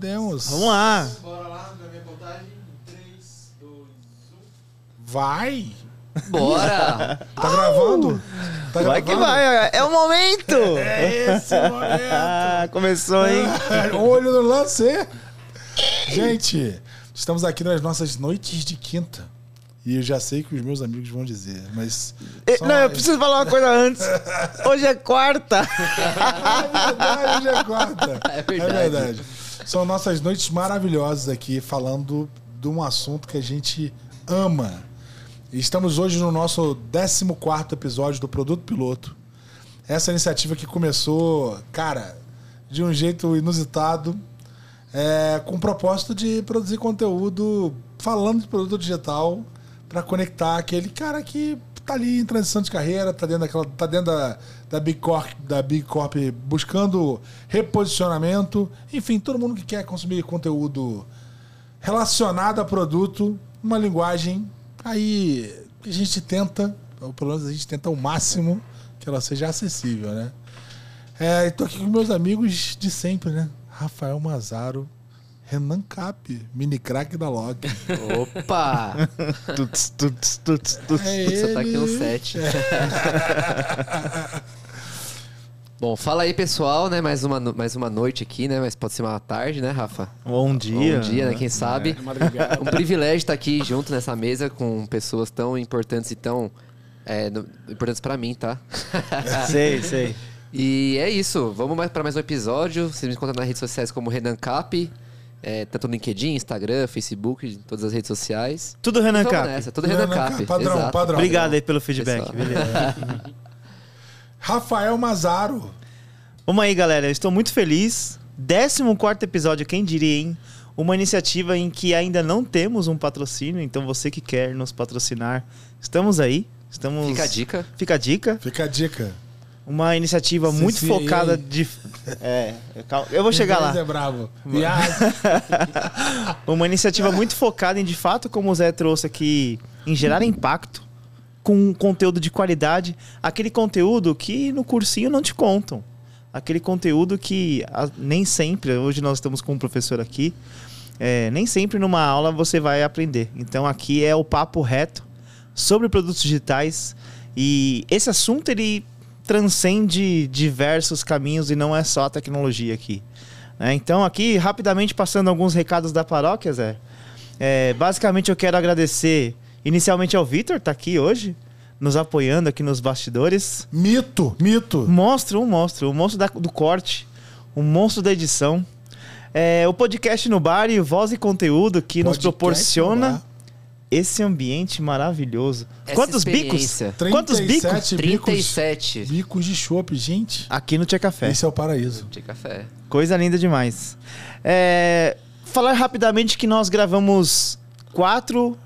Podemos. Vamos lá. Bora lá, na minha contagem. 3, 2, 1. Vai! Bora! Tá gravando? Tá Vai que gravando? vai. É o momento. É esse o momento. Ah, começou, hein? Olho no lance. Gente, estamos aqui nas nossas noites de quinta. E eu já sei que os meus amigos vão dizer, mas. Não, eu preciso falar uma coisa antes. Hoje é quarta. É verdade, hoje é quarta. É verdade. É verdade. São nossas noites maravilhosas aqui, falando de um assunto que a gente ama. Estamos hoje no nosso 14 episódio do Produto Piloto. Essa iniciativa que começou, cara, de um jeito inusitado, é, com o propósito de produzir conteúdo falando de produto digital para conectar aquele cara que tá ali em transição de carreira, tá dentro daquela, tá dentro da, da Big Corp, da Big Corp buscando reposicionamento, enfim, todo mundo que quer consumir conteúdo relacionado a produto, uma linguagem aí a gente tenta, ou pelo menos a gente tenta ao máximo que ela seja acessível, né? É, tô aqui com meus amigos de sempre, né? Rafael Mazaro, Renan Cap, mini crack da Log. Opa! Tuts, tuts, tuts, tuts. É Só tá aqui um ele. 7. Bom, fala aí, pessoal, né? Mais uma, no- mais uma noite aqui, né? Mas pode ser uma tarde, né, Rafa? Bom dia. Bom dia, né? Quem sabe? Um privilégio estar aqui junto nessa mesa com pessoas tão importantes e tão é, no- importantes pra mim, tá? Sei, sei. E é isso. Vamos mais para mais um episódio. Vocês me encontram nas redes sociais como Renan Cap, é, tanto no LinkedIn, Instagram, Facebook, todas as redes sociais. Tudo Renan Cap. nessa, tudo Renan, Cap. Padrão, exato. padrão. Obrigado aí pelo feedback. Rafael Mazaro. Vamos aí, galera. Eu estou muito feliz. 14 episódio, quem diria, hein? Uma iniciativa em que ainda não temos um patrocínio, então você que quer nos patrocinar, estamos aí. Estamos... Fica a dica. Fica a dica. Fica a dica. Uma iniciativa muito focada de. É, calma, eu vou chegar lá. É bravo. Uma iniciativa muito focada em, de fato, como o Zé trouxe aqui, em gerar impacto com conteúdo de qualidade. Aquele conteúdo que no cursinho não te contam. Aquele conteúdo que nem sempre, hoje nós estamos com um professor aqui, é, nem sempre numa aula você vai aprender. Então aqui é o papo reto sobre produtos digitais e esse assunto ele transcende diversos caminhos e não é só a tecnologia aqui. né? então aqui rapidamente passando alguns recados da paróquia, Zé. É, basicamente eu quero agradecer inicialmente ao Vitor, tá aqui hoje, nos apoiando aqui nos bastidores. Mito, mito. Monstro, um monstro. O monstro da- do corte. O monstro da edição. É, o podcast no bar e o voz e conteúdo que nos Podcast proporciona no bar. Esse ambiente maravilhoso. Essa Quantos bicos? experiência. Quantos bicos? 37 bicos, 37 de chopp, gente. Aqui no Tia Café. Esse é o paraíso. de café. Coisa linda demais. É, falar rapidamente que nós gravamos quatro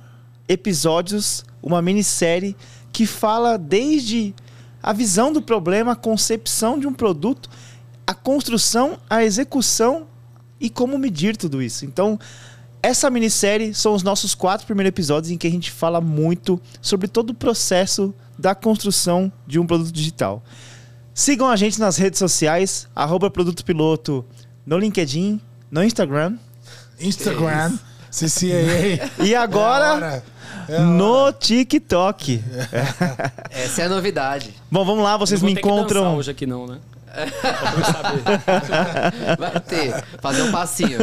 episódios, uma minissérie que fala desde a visão do problema, a concepção de um produto, a construção, a execução e como medir tudo isso. Então, essa minissérie são os nossos quatro primeiros episódios em que a gente fala muito sobre todo o processo da construção de um produto digital. Sigam a gente nas redes sociais, arroba Produto Piloto, no LinkedIn, no Instagram. Instagram, CCAA. E agora É a hora. É a no hora. TikTok. Essa é a novidade. Bom, vamos lá, vocês Não me encontram. hoje aqui não, né? Saber. Vai ter. Fazer um passinho.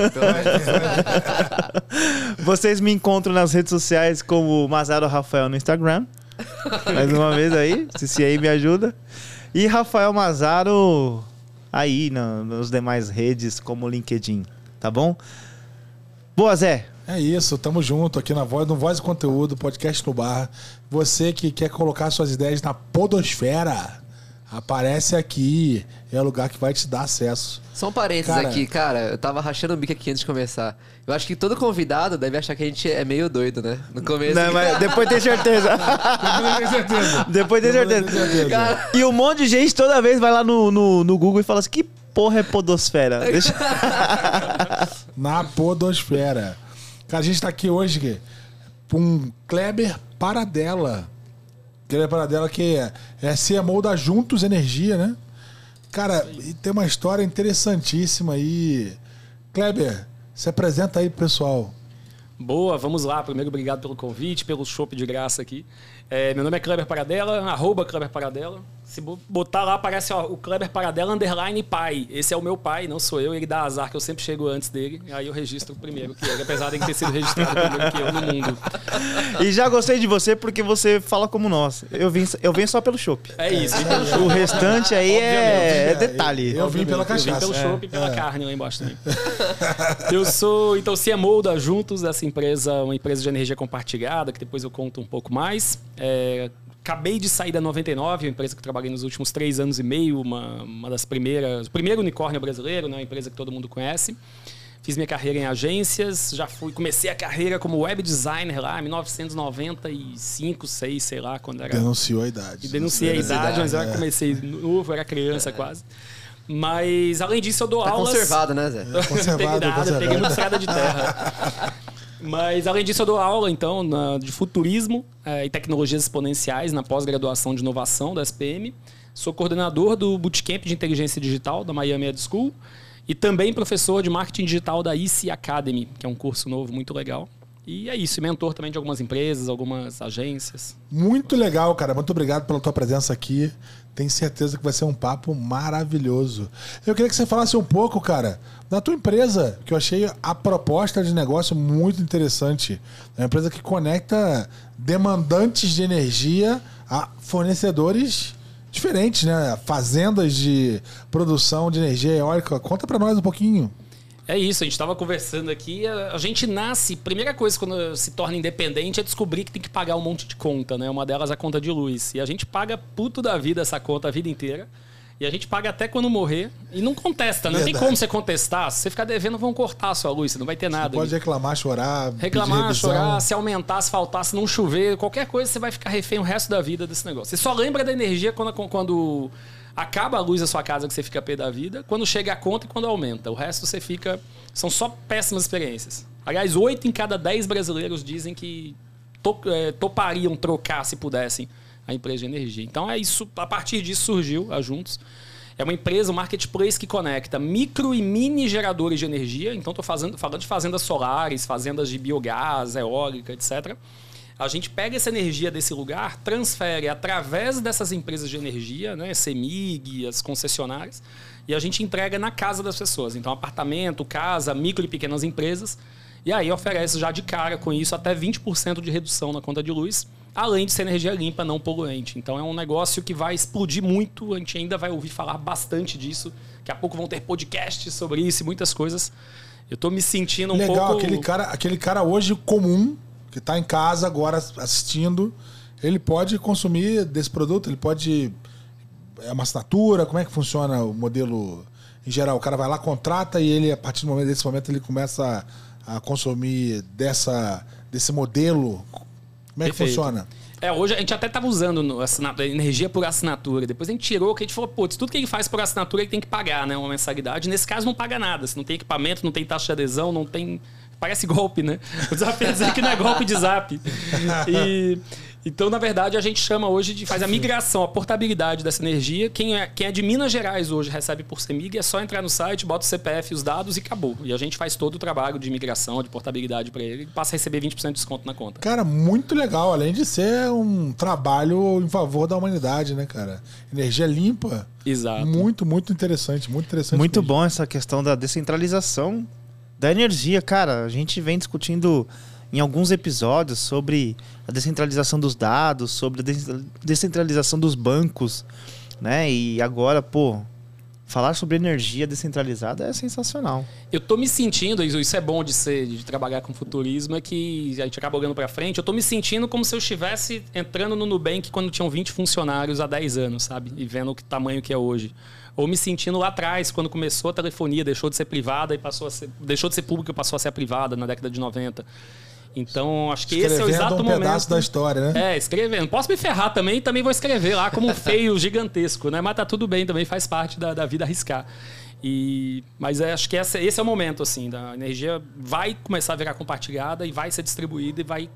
Vocês me encontram nas redes sociais como Mazaro Rafael no Instagram. Mais uma vez aí, se aí me ajuda. E Rafael Mazaro aí na, nas demais redes como LinkedIn, tá bom? Boa, Zé. É isso, tamo junto aqui na Voz, no Voz e Conteúdo, podcast no bar. Você que quer colocar suas ideias na podosfera, aparece aqui. É o lugar que vai te dar acesso. Só um parênteses Cara. aqui, cara. Eu tava rachando o bico aqui antes de começar. Eu acho que todo convidado deve achar que a gente é meio doido, né? No começo. Não, mas depois tem certeza. Tem certeza. depois tem certeza. Tem certeza. Cara, E um monte de gente toda vez vai lá no, no, no Google e fala assim: que porra é podosfera? Deixa... Na podosfera. Cara, a gente tá aqui hoje com Kleber Paradela. Kleber Paradela que é, é CMO da Juntos Energia, né? Cara, e tem uma história interessantíssima aí. Kleber, Se apresenta aí, pessoal. Boa, vamos lá. Primeiro, obrigado pelo convite, pelo chopp de graça aqui. É, meu nome é Kleber Paradela, arroba Kleber Paradela. Se botar lá, aparece ó, o Kleber Paradela underline pai. Esse é o meu pai, não sou eu. Ele dá azar que eu sempre chego antes dele. Aí eu registro primeiro que ele, apesar de ele ter sido registrado primeiro que eu no mundo. E já gostei de você porque você fala como nós. Eu vim, eu venho só pelo chopp. É isso. O restante aí é, é detalhe. Eu vim pela Eu vim cachaça. pelo É, chopp e pela é. carne lá embaixo também. eu sou, então, CMO da Juntos, essa empresa, uma empresa de energia compartilhada, que depois eu conto um pouco mais. É, acabei de sair da 99, uma empresa que eu trabalhei nos últimos três anos e meio, uma, uma das primeiras, o primeiro unicórnio brasileiro, né, uma empresa que todo mundo conhece. Fiz minha carreira em agências, já fui, comecei a carreira como web designer lá em 1995, 6, sei lá, quando era Denunciou a idade. e denunciei a idade, mas eu é. comecei novo, era criança quase. Mas, além disso, eu dou Tá aulas... conservado, né, Zé? Conservado, peguei nada, conservado. peguei muita estrada de terra. Mas, além disso, eu dou aula, então, na- de futurismo eh, e tecnologias exponenciais na pós-graduação de inovação da SPM. Sou coordenador do Bootcamp de Inteligência Digital da Miami Ed School e também professor de Marketing Digital da IC Academy, que é um curso novo muito legal. E é isso, mentor também de algumas empresas, algumas agências. Muito legal, cara. Muito obrigado pela tua presença aqui. Tenho certeza que vai ser um papo maravilhoso. Eu queria que você falasse um pouco, cara, da tua empresa, que eu achei a proposta de negócio muito interessante. É uma empresa que conecta demandantes de energia a fornecedores diferentes, né? Fazendas de produção de energia eólica. Conta pra nós um pouquinho. É isso, a gente estava conversando aqui. A, a gente nasce, primeira coisa quando se torna independente é descobrir que tem que pagar um monte de conta, né? Uma delas é a conta de luz. E a gente paga puto da vida essa conta a vida inteira. E a gente paga até quando morrer e não contesta, não tem como você contestar. Se você ficar devendo, vão cortar a sua luz, você não vai ter nada. Pode reclamar, chorar, Reclamar, chorar, se aumentar, se faltar, se não chover, qualquer coisa, você vai ficar refém o resto da vida desse negócio. Você só lembra da energia quando, quando acaba a luz da sua casa que você fica pé da vida, quando chega a conta e quando aumenta. O resto você fica. São só péssimas experiências. Aliás, oito em cada dez brasileiros dizem que to- eh, topariam trocar, se pudessem, a empresa de energia. Então é isso. A partir disso surgiu a Juntos. É uma empresa, um marketplace que conecta micro e mini geradores de energia. Então, estou falando de fazendas solares, fazendas de biogás, eólica, etc. A gente pega essa energia desse lugar, transfere através dessas empresas de energia, né, CEMIG, as concessionárias, e a gente entrega na casa das pessoas. Então, apartamento, casa, micro e pequenas empresas. E aí oferece já de cara com isso até 20% de redução na conta de luz, além de ser energia limpa, não poluente. Então é um negócio que vai explodir muito, a gente ainda vai ouvir falar bastante disso. Daqui a pouco vão ter podcasts sobre isso e muitas coisas. Eu tô me sentindo um Legal, pouco. aquele, cara, aquele cara hoje comum, que tá em casa agora assistindo, ele pode consumir desse produto, ele pode. É uma assinatura, como é que funciona o modelo em geral? O cara vai lá, contrata e ele, a partir do momento desse momento, ele começa a, a consumir dessa, desse modelo. Como é que Perfeito. funciona? É, hoje a gente até tava usando assinatura, energia por assinatura. Depois a gente tirou, que a gente falou, putz, tudo que ele faz por assinatura ele tem que pagar, né? Uma mensalidade. Nesse caso não paga nada. Se não tem equipamento, não tem taxa de adesão, não tem. Parece golpe, né? O desafio é dizer que não é golpe de zap. E. Então, na verdade, a gente chama hoje de faz a migração, a portabilidade dessa energia. Quem é, quem é de Minas Gerais hoje recebe por CEMIG, é só entrar no site, bota o CPF os dados e acabou. E a gente faz todo o trabalho de migração, de portabilidade para ele e passa a receber 20% de desconto na conta. Cara, muito legal, além de ser um trabalho em favor da humanidade, né, cara? Energia limpa. Exato. Muito, muito interessante, muito interessante. Muito mesmo. bom essa questão da descentralização da energia, cara. A gente vem discutindo em alguns episódios sobre a descentralização dos dados, sobre a des- descentralização dos bancos, né? E agora, pô, falar sobre energia descentralizada é sensacional. Eu tô me sentindo, isso é bom de ser, de trabalhar com futurismo, é que a gente acaba olhando para frente. Eu tô me sentindo como se eu estivesse entrando no Nubank quando tinham 20 funcionários há 10 anos, sabe? E vendo o tamanho que é hoje. Ou me sentindo lá atrás, quando começou a telefonia, deixou de ser privada e passou a ser, deixou de ser pública e passou a ser privada na década de 90. Então, acho que esse é o exato um momento. pedaço da história, né? É, escrevendo. Posso me ferrar também, também vou escrever lá como um feio gigantesco, né? Mas tá tudo bem, também faz parte da, da vida arriscar. E, mas é, acho que essa, esse é o momento, assim, da energia vai começar a virar compartilhada e vai ser distribuída e vai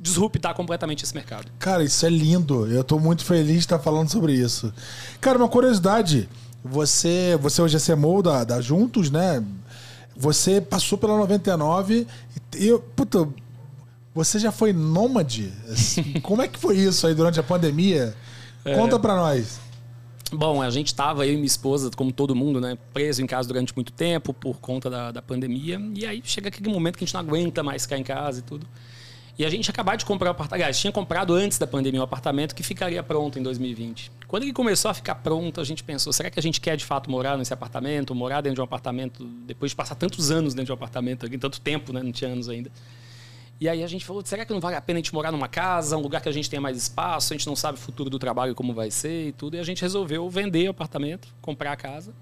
disruptar completamente esse mercado. Cara, isso é lindo. Eu tô muito feliz de estar falando sobre isso. Cara, uma curiosidade. Você, você hoje é CMO da, da Juntos, né? você passou pela 99 e, e puta, você já foi nômade? Como é que foi isso aí durante a pandemia? Conta pra nós. Bom, a gente estava, eu e minha esposa, como todo mundo, né, preso em casa durante muito tempo por conta da, da pandemia. E aí chega aquele momento que a gente não aguenta mais ficar em casa e tudo. E a gente acabou de comprar um apartamento. Aliás, tinha comprado antes da pandemia um apartamento que ficaria pronto em 2020. Quando ele começou a ficar pronto, a gente pensou: será que a gente quer de fato morar nesse apartamento? Morar dentro de um apartamento depois de passar tantos anos dentro de um apartamento, tanto tempo, né? Não tinha anos ainda. E aí a gente falou: será que não vale a pena a gente morar numa casa, um lugar que a gente tenha mais espaço? A gente não sabe o futuro do trabalho como vai ser e tudo. E a gente resolveu vender o apartamento, comprar a casa.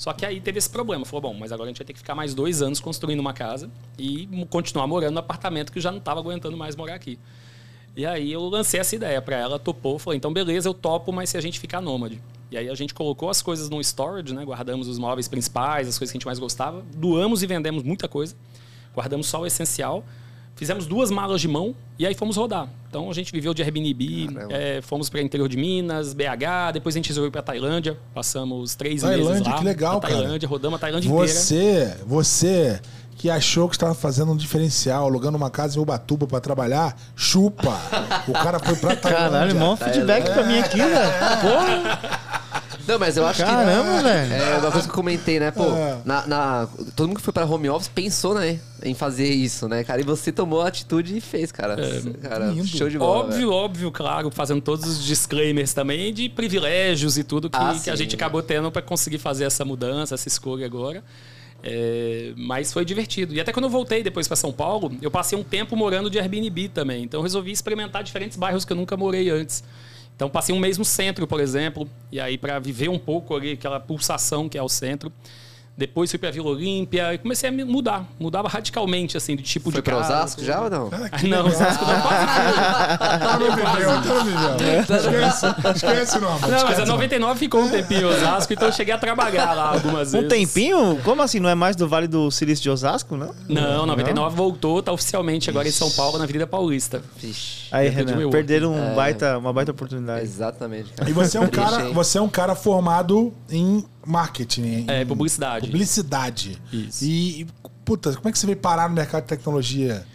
Só que aí teve esse problema. Falou, bom, mas agora a gente vai ter que ficar mais dois anos construindo uma casa e continuar morando no apartamento que já não estava aguentando mais morar aqui. E aí eu lancei essa ideia para ela, topou, falei, então beleza, eu topo, mas se a gente ficar nômade. E aí a gente colocou as coisas no storage, né? Guardamos os móveis principais, as coisas que a gente mais gostava, doamos e vendemos muita coisa, guardamos só o essencial, fizemos duas malas de mão e aí fomos rodar. Então a gente viveu de Airbnb, é, fomos para o interior de Minas, BH, depois a gente resolveu ir para Tailândia, passamos três meses Tailândia, lá. que legal, na cara. Tailândia, rodamos a Tailândia inteira. Você, você que achou que estava fazendo um diferencial, alugando uma casa em Ubatuba pra trabalhar, chupa. O cara foi pra Tailândia. Caralho, mó feedback pra mim aqui, velho. Porra, Não, mas eu acho caramba, que. velho. É uma coisa que eu comentei, né? Pô, É. na, na- todo mundo que foi pra home office pensou, né? Em fazer isso, né, cara? E você tomou a atitude e fez, cara. cara, lindo. show de bola. Óbvio, velho. óbvio, claro, fazendo todos os disclaimers também de privilégios e tudo que, Ah, que a gente acabou tendo para conseguir fazer essa mudança, essa escolha agora. É, mas foi divertido. E até quando eu voltei depois para São Paulo, eu passei um tempo morando de Airbnb também. Então eu resolvi experimentar diferentes bairros que eu nunca morei antes. Então passei um mês no centro, por exemplo, e aí para viver um pouco ali aquela pulsação que é o centro. Depois fui para Vila Olímpia e comecei a mudar, mudava radicalmente assim de tipo Foi de pra casa. Osasco já ou não? Ah, não. Osasco não Tá no tá no. Esquece, o nome. Não, mas a o nome. 99 ficou um tempinho em Osasco, então eu cheguei a trabalhar lá algumas Um vezes. tempinho? Como assim? Não é mais do Vale do Silício de Osasco, não? Não, 99 voltou, tá oficialmente agora em São Paulo, na Avenida Paulista. Vixe. Aí, Renan, perderam um É. baita, uma baita oportunidade. Exatamente, cara. E você é um cara, você é um cara formado em marketing, É, em publicidade. Publicidade. Isso. E, e, puta, como é que você veio parar no mercado de tecnologia?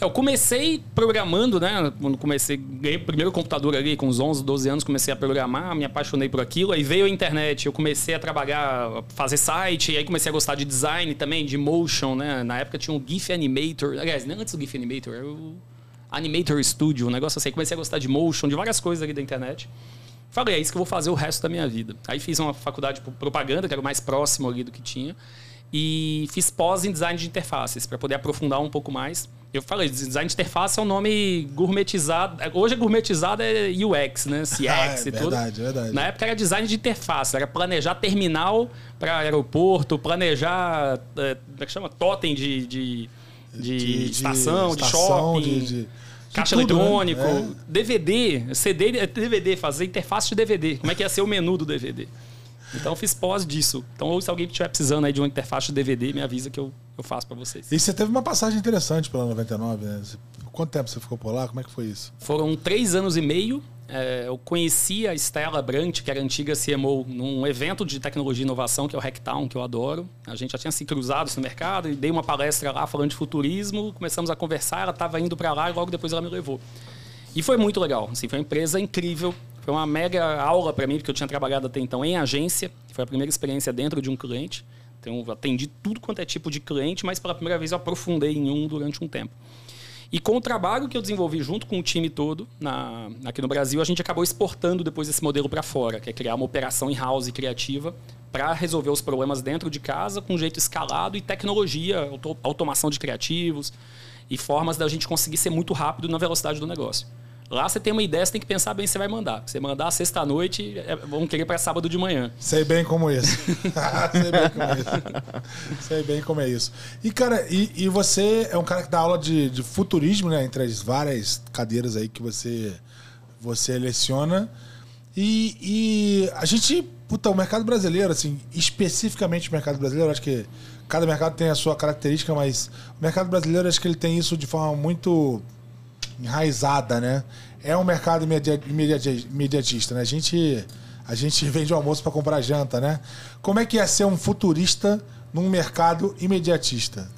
Eu comecei programando, né? Quando comecei, ganhei o primeiro computador ali com uns 11, 12 anos, comecei a programar, me apaixonei por aquilo. Aí veio a internet, eu comecei a trabalhar, fazer site, e aí comecei a gostar de design também, de motion, né? Na época tinha um GIF Animator, aliás, nem antes do GIF Animator, era o Animator Studio, um negócio assim. Comecei a gostar de motion, de várias coisas ali da internet. Falei, é isso que eu vou fazer o resto da minha vida. Aí fiz uma faculdade de propaganda, que era o mais próximo ali do que tinha. E fiz pós em design de interfaces, para poder aprofundar um pouco mais. Eu falei, design de interface é um nome gourmetizado. Hoje é gourmetizado é UX, né? CX Ah, é e tudo. verdade, verdade. Na época era design de interface, era planejar terminal para aeroporto, planejar, é, como é que chama? Totem de, de, de, estação, de estação, shopping. Caixa né? eletrônico, É. DVD, CD, é DVD, fazer interface de DVD. Como é que ia ser o menu do DVD? Então eu fiz pós disso. Então, se alguém estiver precisando aí de uma interface de DVD, me avisa que eu, eu faço para vocês. E você teve uma passagem interessante pela 99, né? Quanto tempo você ficou por lá? Como é que foi isso? Foram três anos e meio. É, eu conheci a Stella Brant, que era antiga CMO, num evento de tecnologia e inovação, que é o Hacktown, que eu adoro. A gente já tinha se cruzado no mercado e dei uma palestra lá falando de futurismo. Começamos a conversar, ela estava indo para lá e logo depois ela me levou. E foi muito legal. Assim, foi uma empresa incrível. Foi uma mega aula para mim, porque eu tinha trabalhado até então em agência. Foi a primeira experiência dentro de um cliente. Então, atendi tudo quanto é tipo de cliente, mas pela primeira vez eu aprofundei em um durante um tempo. E com o trabalho que eu desenvolvi junto com o time todo na, aqui no Brasil, a gente acabou exportando depois esse modelo para fora, que é criar uma operação in-house criativa para resolver os problemas dentro de casa com jeito escalado e tecnologia, auto- automação de criativos e formas da gente conseguir ser muito rápido na velocidade do negócio. Lá você tem uma ideia, você tem que pensar bem se você vai mandar. Se você mandar sexta-noite, é, vão querer para sábado de manhã. Sei bem como isso. Sei bem como é isso. Sei bem como é isso. E, cara, e, e você é um cara que dá aula de, de futurismo, né? Entre as várias cadeiras aí que você, você leciona. E, e a gente, puta, o mercado brasileiro, assim, especificamente o mercado brasileiro, acho que cada mercado tem a sua característica, mas o mercado brasileiro, acho que ele tem isso de forma muito enraizada, né? É um mercado imedi- imedi- imediatista, né? A gente, a gente vende o almoço para comprar janta, né? Como é que é ser um futurista num mercado imediatista?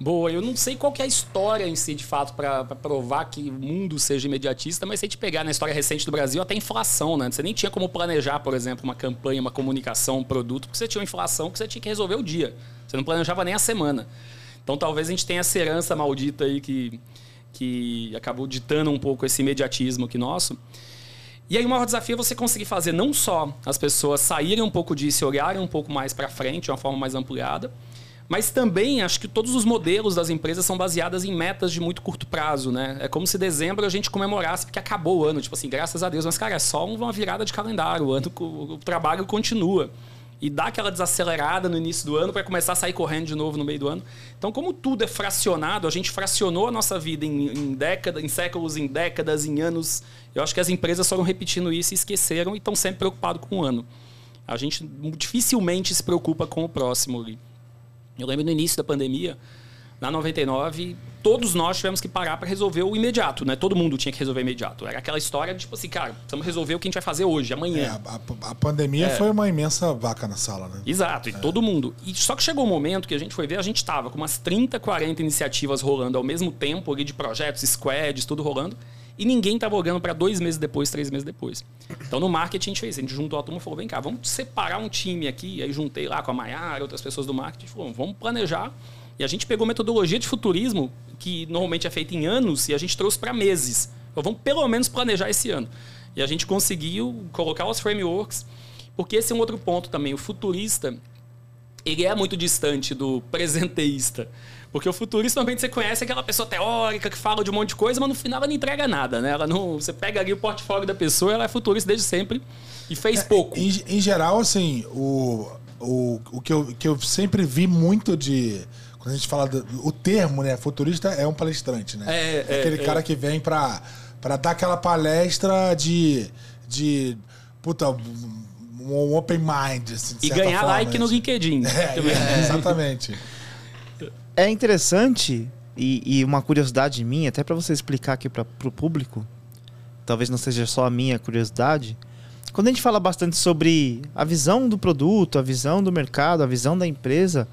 Boa, eu não sei qual que é a história em si, de fato, para provar que o mundo seja imediatista, mas se a gente pegar na história recente do Brasil, até inflação, né? Você nem tinha como planejar, por exemplo, uma campanha, uma comunicação, um produto, porque você tinha uma inflação que você tinha que resolver o dia. Você não planejava nem a semana. Então talvez a gente tenha essa herança maldita aí que, que acabou ditando um pouco esse imediatismo aqui nosso. E aí o maior desafio é você conseguir fazer não só as pessoas saírem um pouco disso e olharem um pouco mais para frente, de uma forma mais ampliada, mas também acho que todos os modelos das empresas são baseadas em metas de muito curto prazo, né? É como se dezembro a gente comemorasse porque acabou o ano, tipo assim, graças a Deus, mas cara, é só uma virada de calendário, o ano o trabalho continua. E dá aquela desacelerada no início do ano para começar a sair correndo de novo no meio do ano. Então, como tudo é fracionado, a gente fracionou a nossa vida em, em décadas, em séculos, em décadas, em anos. Eu acho que as empresas foram repetindo isso e esqueceram e estão sempre preocupados com o ano. A gente dificilmente se preocupa com o próximo. Eu lembro no início da pandemia, na 99, todos nós tivemos que parar para resolver o imediato, né? Todo mundo tinha que resolver imediato. Era aquela história de tipo assim, cara, precisamos resolver o que a gente vai fazer hoje, É, amanhã. a, a pandemia foi uma imensa vaca na sala, né? Exato, e todo mundo. E só que chegou um momento que a gente foi ver, a gente tava com umas 30, 40 iniciativas rolando ao mesmo tempo, ali de projetos, squads, tudo rolando, e ninguém tava olhando para dois meses depois, três meses depois. Então no marketing a gente fez, a gente juntou a turma e falou: vem cá, vamos separar um time aqui. Aí juntei lá com a Maiara, outras pessoas do marketing, falou: vamos planejar. E a gente pegou metodologia de futurismo, que normalmente é feita em anos, e a gente trouxe para meses. Então vamos pelo menos planejar esse ano. E a gente conseguiu colocar os frameworks, porque esse é um outro ponto também. O futurista, ele é muito distante do presenteísta. Porque o futurista, normalmente, você conhece aquela pessoa teórica que fala de um monte de coisa, mas no final ela não entrega nada, né? Ela não, você pega ali o portfólio da pessoa, ela é futurista desde sempre e fez pouco. Em, em geral, assim, o, o, o que, eu, que eu sempre vi muito de. Quando a gente fala. Do, o termo, né? Futurista é um palestrante, né? É, é, aquele é. cara que vem pra, pra dar aquela palestra de. de puta, um open mind. Assim, de E ganhar forma, like no assim. LinkedIn. É, também. é, exatamente. É interessante e, e uma curiosidade minha, até para você explicar aqui para o público, talvez não seja só a minha curiosidade. Quando a gente fala bastante sobre a visão do produto, a visão do mercado, a visão da empresa,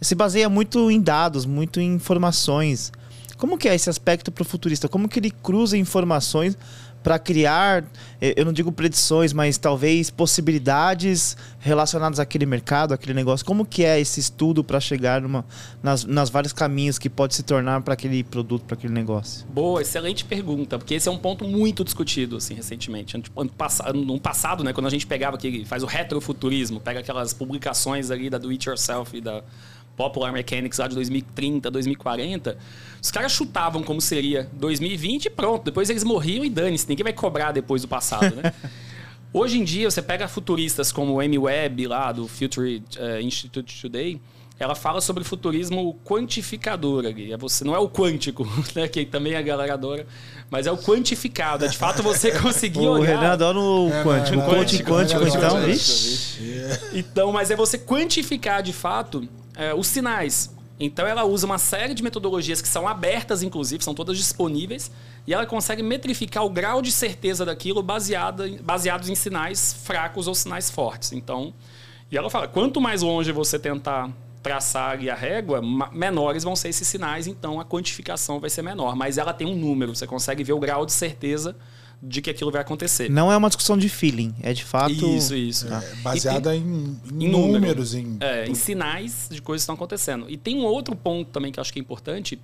se baseia muito em dados, muito em informações. Como que é esse aspecto para o futurista? Como que ele cruza informações para criar, eh, eu não digo predições, mas talvez possibilidades relacionadas àquele mercado, àquele negócio? Como que é esse estudo para chegar numa, nas, nas vários caminhos que pode se tornar para aquele produto, para aquele negócio? Boa, excelente pergunta, porque esse é um ponto muito discutido, assim, recentemente. Ano passado, no passado, né, quando a gente pegava aqui, faz o retrofuturismo, pega aquelas publicações ali da Do It Yourself e da Popular Mechanics lá de 2030, 2040, os caras chutavam como seria 2020 e pronto, depois eles morriam e dane-se, ninguém vai cobrar depois do passado, né? Hoje em dia, você pega futuristas como o Amy Webb, lá do Future eh, Institute Today, ela fala sobre futurismo quantificador. ali. É você, não é o quântico, né, que também é a galera adora, mas é o quantificado. É de fato você conseguir O olhar... Renan adora o É, quântico. não, O quântico, não, não, então, vixe. Então, mas é você quantificar de fato é, os sinais. Então ela usa uma série de metodologias que são abertas, inclusive, são todas disponíveis, e ela consegue metrificar o grau de certeza daquilo baseado, em- baseados em sinais fracos ou sinais fortes. Então, e ela fala, quanto mais longe você tentar traçar ali a régua, menores vão ser esses sinais, então a quantificação vai ser menor. Mas ela tem um número, você consegue ver o grau de certeza de que aquilo vai acontecer. Não é uma discussão de feeling, é de fato. Isso, isso. É, E tem- baseada em, em em número. números, em. É, em sinais de coisas que estão acontecendo. E tem um outro ponto também que eu acho que é importante,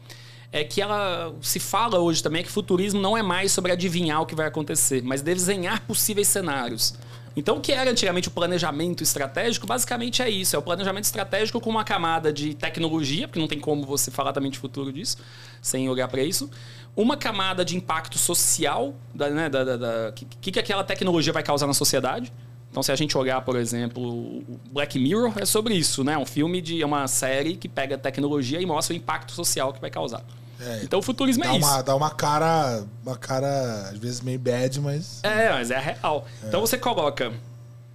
é que ela se fala hoje também que futurismo não é mais sobre adivinhar o que vai acontecer, mas desenhar possíveis cenários. Então, o que era antigamente o planejamento estratégico, basicamente é isso: é o planejamento estratégico com uma camada de tecnologia, porque não tem como você falar também de futuro disso, sem olhar para isso. Uma camada de impacto social, da, né, da, da, da- que, que, que aquela tecnologia vai causar na sociedade. Então, se a gente olhar, por exemplo, Black Mirror é sobre isso, né? É um filme de é uma série que pega tecnologia e mostra o impacto social que vai causar. É, então, o futurismo dá, é isso. uma, dá uma cara. Uma cara, às vezes, meio bad, mas. É, mas é real. Então você coloca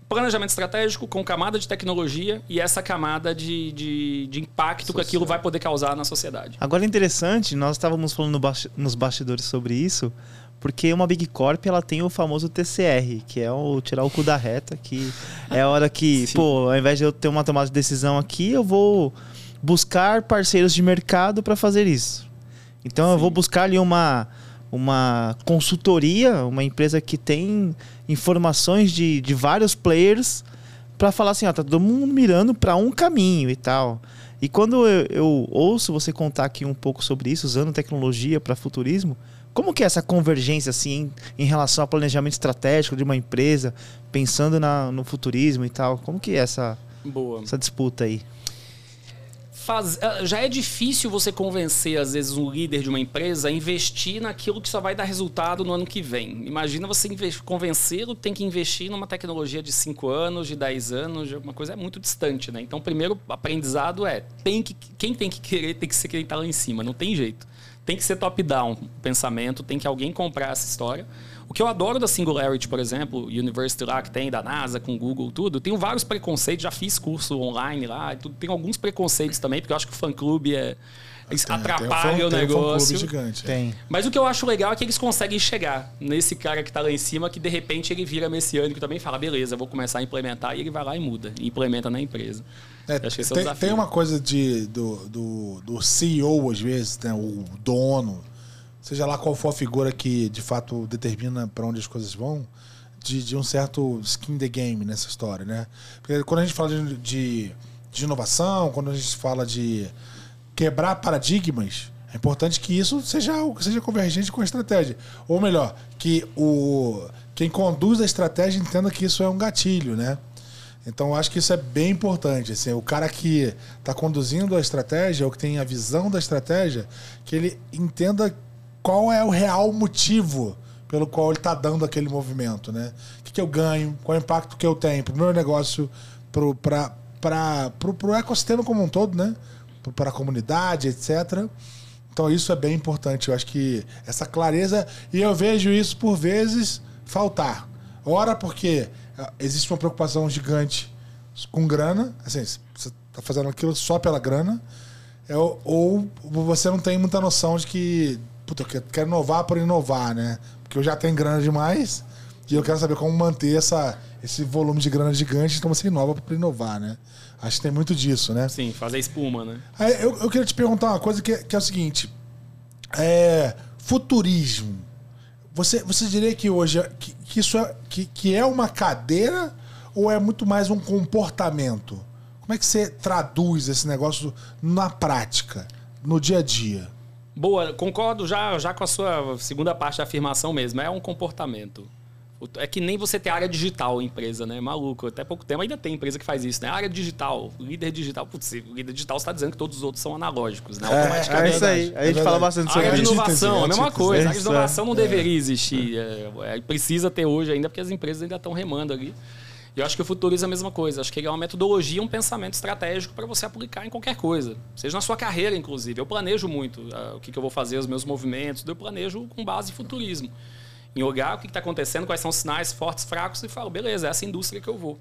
planejamento estratégico com camada de tecnologia e essa camada de, de, de impacto que aquilo vai poder causar na sociedade. Agora é interessante, nós estávamos falando nos bastidores sobre isso, Porque uma Big Corp, ela tem o famoso TCR, que é o tirar o cu da reta, que é a hora que, pô, ao invés de eu ter uma tomada de decisão aqui, eu vou buscar parceiros de mercado para fazer isso. Então eu vou buscar ali uma, uma consultoria, uma empresa que tem informações de, de vários players para falar assim, ó, tá todo mundo mirando para um caminho e tal. E quando eu, eu ouço você contar aqui um pouco sobre isso, usando tecnologia para futurismo, como que é essa convergência assim em, em relação ao planejamento estratégico de uma empresa, pensando na, no futurismo e tal? Como que é essa, Boa. essa disputa aí? Faz- ah, já é difícil você convencer, às vezes, um líder de uma empresa a investir naquilo que só vai dar resultado no ano que vem. Imagina você inve- convencê-lo tem que investir numa tecnologia de 5 anos, de 10 anos, de alguma coisa é muito distante, né? Então, o primeiro aprendizado é, tem que, quem tem que querer tem que ser quem está lá em cima, não tem jeito. Tem que ser top-down o pensamento, tem que alguém comprar essa história. O que eu adoro da Singularity, por exemplo, University lá que tem, da NASA, com Google, tudo, tenho vários preconceitos, já fiz curso online lá, e tudo, tenho alguns preconceitos também, porque eu acho que o fã-clube é, eles Tem- atrapalha tem o fã- tem um fã-clube negócio. gigante. é. Tem. Mas o que eu acho legal é que eles conseguem chegar nesse cara que tá lá em cima, que de repente ele vira messiânico também e fala, beleza, eu vou começar a implementar, e ele vai lá e muda, e implementa na empresa. É, é tem, desafio. tem uma coisa de, do, do, do CEO, às vezes, né, o dono, seja lá qual for a figura que de fato determina para onde as coisas vão, de, de um certo skin the game nessa história, né? Porque quando a gente fala de, de, de inovação, quando a gente fala de quebrar paradigmas, é importante que isso seja, algo- seja convergente com a estratégia. Ou melhor, que o, quem conduz a estratégia entenda que isso é um gatilho, né? Então eu acho que isso é bem importante. Assim, o cara que está conduzindo a estratégia, ou que tem a visão da estratégia, que ele entenda qual é o real motivo pelo qual ele está dando aquele movimento. Né? O que, que eu ganho, qual é o impacto que eu tenho para o meu negócio, para o ecossistema como um todo, né? para a comunidade, etc. Então isso é bem importante. Eu acho que essa clareza. E eu vejo isso por vezes faltar. Ora, porque ah, existe uma preocupação gigante com grana. Assim, você está fazendo aquilo só pela grana. É, ou- ou você não tem muita noção de que. Puta, eu quero- inovar por inovar, né? Porque eu já tenho grana demais. E eu quero saber como manter essa, esse volume de grana gigante, então você inova para inovar, né? Acho que tem muito disso, né? Sim, fazer espuma, né? Aí, eu, eu queria te perguntar uma coisa que, é- que é o seguinte: é, futurismo. Você, você diria que hoje é- que, que isso é, que, que é uma cadeira ou é muito mais um comportamento? Como é que você traduz esse negócio na prática, no dia a dia? Boa, concordo já, já com a sua segunda parte da afirmação mesmo. É um comportamento. É que nem você ter área digital em empresa, né? Maluco. Até pouco tempo ainda tem empresa que faz isso, né? Área digital, líder digital. Putz, líder digital está dizendo que todos os outros são analógicos, né? É Automaticamente. isso aí. É A gente verdade. fala bastante sobre área de inovação, a mesma antítese. coisa. A área de Isso, inovação não é. deveria existir. É, é, precisa ter hoje ainda, porque as empresas ainda estão remando ali. E eu acho que o futurismo é a mesma coisa. Acho que ele é uma metodologia, um pensamento estratégico para você aplicar em qualquer coisa. Seja na sua carreira, inclusive. Eu planejo muito ah, o que, que eu vou fazer, os meus movimentos. Eu planejo com base em futurismo. Em olhar o que está acontecendo, quais são os sinais fortes, fracos, e falo, beleza, é essa indústria que eu vou.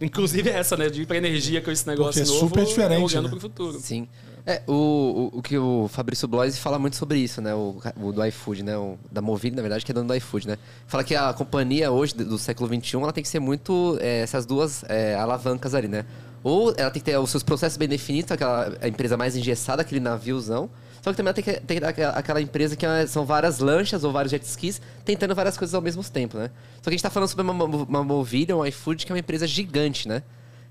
Inclusive essa, né? De ir para energia com esse negócio Porque é novo. super diferente, Olhando né? para o futuro. Sim. É, o, o, o que o Fabrício Bloise fala muito sobre isso, né? O, o do iFood, né? O, da Movile, na verdade, que é dono do iFood, né? Fala que a companhia hoje, do, do século XXI, ela tem que ser muito é, essas duas é, alavancas ali, né? Ou ela tem que ter os seus processos bem definidos, aquela a empresa mais engessada, aquele naviozão. Só que também tem que ter aquela, empresa que é- são várias lanchas ou vários jet skis tentando várias coisas ao mesmo tempo, né? Só que a gente tá falando sobre uma, uma Movile, um iFood, que é uma empresa gigante, né?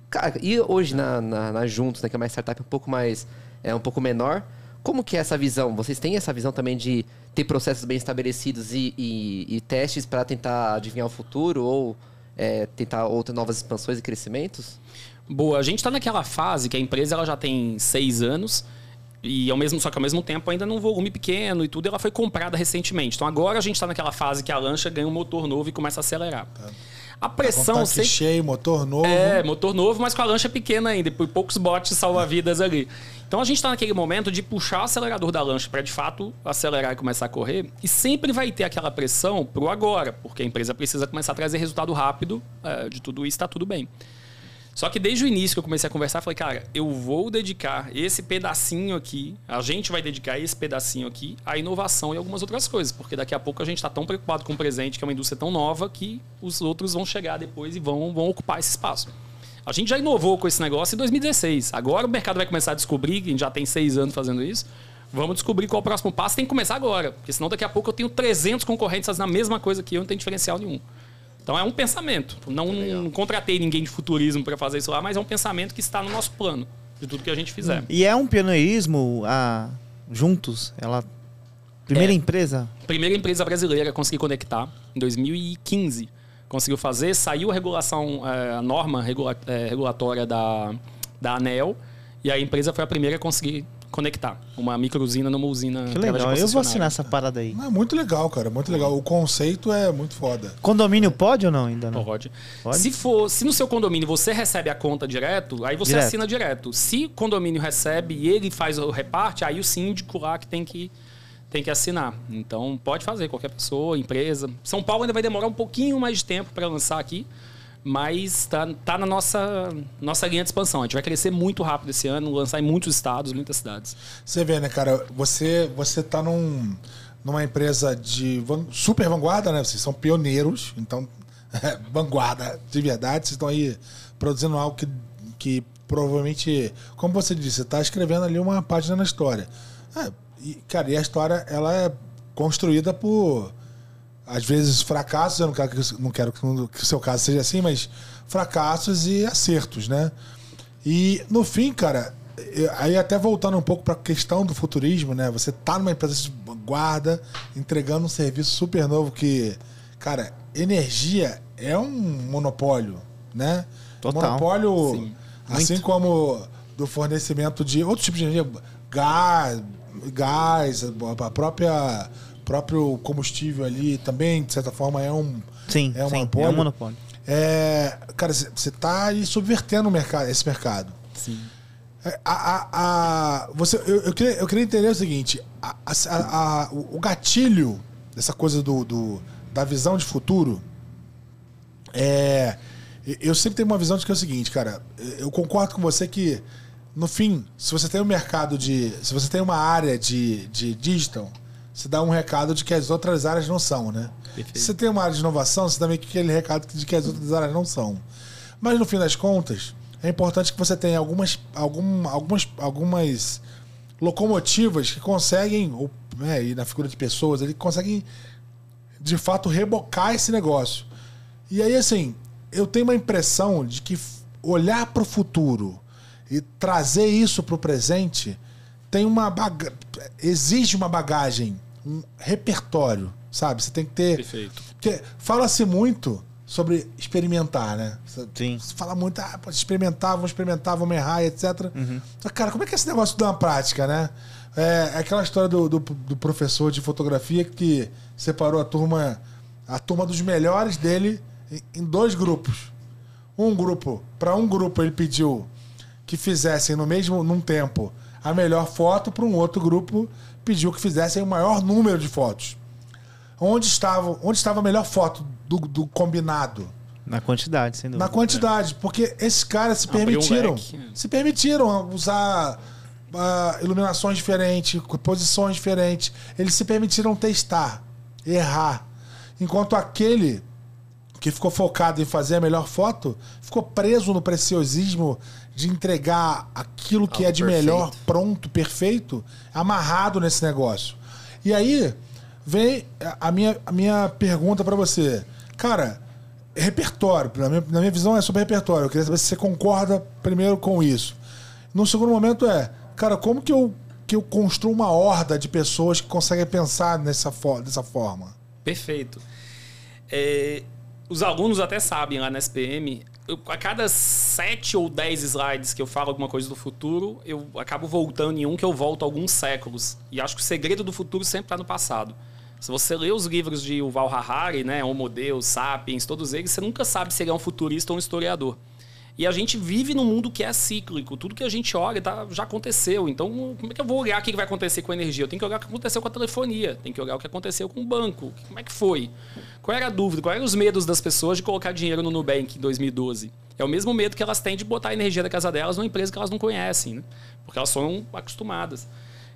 Cara, e hoje na, na, na Juntos, né, que é uma startup um pouco mais, é um pouco menor, como que é essa visão? Vocês têm essa visão também de ter processos bem estabelecidos e, e- e testes para tentar adivinhar o futuro ou é, tentar outras novas expansões e crescimentos? Boa, a gente está naquela fase que a empresa ela já tem seis anos e ao mesmo só que ao mesmo tempo ainda num volume pequeno e tudo ela foi comprada recentemente. Então agora a gente está naquela fase que a lancha ganha um motor novo e começa a acelerar. A Com pressão tanque sempre cheio, motor novo. é, motor novo, mas com a lancha pequena ainda, e por poucos botes salva-vidas ali. Então a gente está naquele momento de puxar o acelerador da lancha para de fato acelerar e começar a correr, e sempre vai ter aquela pressão pro agora, porque a empresa precisa começar a trazer resultado rápido é, de tudo isso, está tudo bem. Só que desde o início que eu comecei a conversar, falei, cara, eu vou dedicar esse pedacinho aqui, a gente vai dedicar esse pedacinho aqui à inovação e algumas outras coisas, porque daqui a pouco a gente está tão preocupado com o presente, que é uma indústria tão nova, que os outros vão chegar depois e vão, vão ocupar esse espaço. A gente já inovou com esse negócio em 2016. Agora o mercado vai começar a descobrir, que a gente já tem seis anos fazendo isso. Vamos descobrir qual é o próximo passo. Tem que começar agora, porque senão daqui a pouco eu tenho 300 concorrentes fazendo a mesma coisa que eu, não tem diferencial nenhum. Então é um pensamento. Não, não contratei ninguém de futurismo para fazer isso lá, mas é um pensamento que está no nosso plano de tudo que a gente fizer. E é um pioneirismo a juntos, ela primeira É. empresa. Primeira empresa brasileira a conseguir conectar em 2015. Conseguiu fazer, saiu a regulação, eh, a norma eh, regulatória da, da ANEL, e a empresa foi a primeira a conseguir conectar uma microusina numa usina. Que legal. Eu vou assinar essa parada aí. É muito legal, cara. Muito legal. O conceito é muito foda. Condomínio pode ou não ainda não? Pode. Pode? Se for, se no seu condomínio você recebe a conta direto, aí você Direto. assina direto. Se o condomínio recebe e ele faz o reparte, aí o síndico lá que tem que tem que assinar. Então pode fazer qualquer pessoa, empresa. São Paulo ainda vai demorar um pouquinho mais de tempo para lançar aqui, mas tá, tá na nossa nossa linha de expansão. A gente vai crescer muito rápido esse ano, lançar em muitos estados, muitas cidades. Você vê, né, cara? Você, você tá num, numa empresa de van- super vanguarda, né? Vocês são pioneiros, então, vanguarda de verdade. Vocês estão aí produzindo algo que, que provavelmente, como você disse, você tá escrevendo ali uma página na história. É, e, cara, e a história, ela é construída por, às vezes, fracassos. Eu não quero que, não quero que o- seu caso seja assim, mas fracassos e acertos, né? E no fim, cara, aí até voltando um pouco para a questão do futurismo, né? Você tá numa empresa de vanguarda, entregando um serviço super novo que, cara, energia é um monopólio, né? Total. Monopólio, assim como do fornecimento de outros tipos de energia, gás, gás, a própria próprio combustível ali também, de certa forma, é um Sim, é um sim, monopólio. é um monopólio. É, cara, você tá aí subvertendo o mercado, esse mercado. Sim. É, A, a, a- você, eu, eu, queria, eu queria entender o seguinte: a- a- a- o o gatilho dessa coisa do, do- da visão de futuro é. Eu sempre tenho uma visão de que é o seguinte, cara. Eu concordo com você que, no fim, se você tem um mercado de. Se você tem uma área de, de digital, você dá um recado de que as outras áreas não são, né? Perfeito. Se você tem uma área de inovação, você dá meio que aquele recado de que as outras áreas não são. Mas no fim das contas, é importante que você tenha algumas, algum, algumas, algumas locomotivas que conseguem, ou, né, e na figura de pessoas, ele conseguem de fato rebocar esse negócio. E aí, assim, eu tenho uma impressão de que olhar para o futuro e trazer isso para o presente tem uma baga... exige uma bagagem, um repertório, sabe? Você tem que ter. Perfeito. Porque fala-se muito sobre experimentar, né? Sim. você fala muito, ah, pode experimentar, vamos experimentar, vamos errar, etc. Só que, cara, como é que é esse negócio da prática, né? É é aquela história do, do, do professor de fotografia que separou a turma, a turma dos melhores dele em, em dois grupos. Um grupo, para um grupo ele pediu que fizessem no mesmo num tempo a melhor foto, para um outro grupo pediu que fizessem o maior número de fotos. Onde estava, onde estava a melhor foto do, do combinado? Na quantidade, sem dúvida. Na quantidade, porque esses caras se um permitiram, leque. se permitiram usar ah, iluminações diferentes, posições diferentes. Eles se permitiram testar, errar. Enquanto aquele que ficou focado em fazer a melhor foto ficou preso no preciosismo de entregar aquilo que Algo é de perfeito. melhor, pronto, perfeito, amarrado nesse negócio. E aí vem a minha, a minha pergunta pra você. Cara, repertório, na minha, na minha visão é sobre repertório. Eu queria saber se você concorda primeiro com isso. No segundo momento é, cara, como que eu, que eu construo uma horda de pessoas que conseguem pensar nessa dessa forma? Perfeito. É, os alunos até sabem lá na SPM, eu- a cada sete ou dez slides que eu falo alguma coisa do futuro, eu acabo voltando em um que eu volto alguns séculos. E acho que o segredo do futuro sempre está no passado. Se você lê os livros de Yuval Harari, né, Homo Deus, Sapiens, todos eles, você nunca sabe se ele é um futurista ou um historiador. E a gente vive num mundo que é cíclico. Tudo que a gente olha tá, já aconteceu. Então, como é que eu vou olhar o que vai acontecer com a energia? Eu tenho que olhar o que aconteceu com a telefonia. Tenho que olhar o que aconteceu com o banco. Como é que foi? Qual era a dúvida? Quais eram os medos das pessoas de colocar dinheiro no Nubank em 2012? É o mesmo medo que elas têm de botar a energia da casa delas numa empresa que elas não conhecem, né? Porque elas são acostumadas.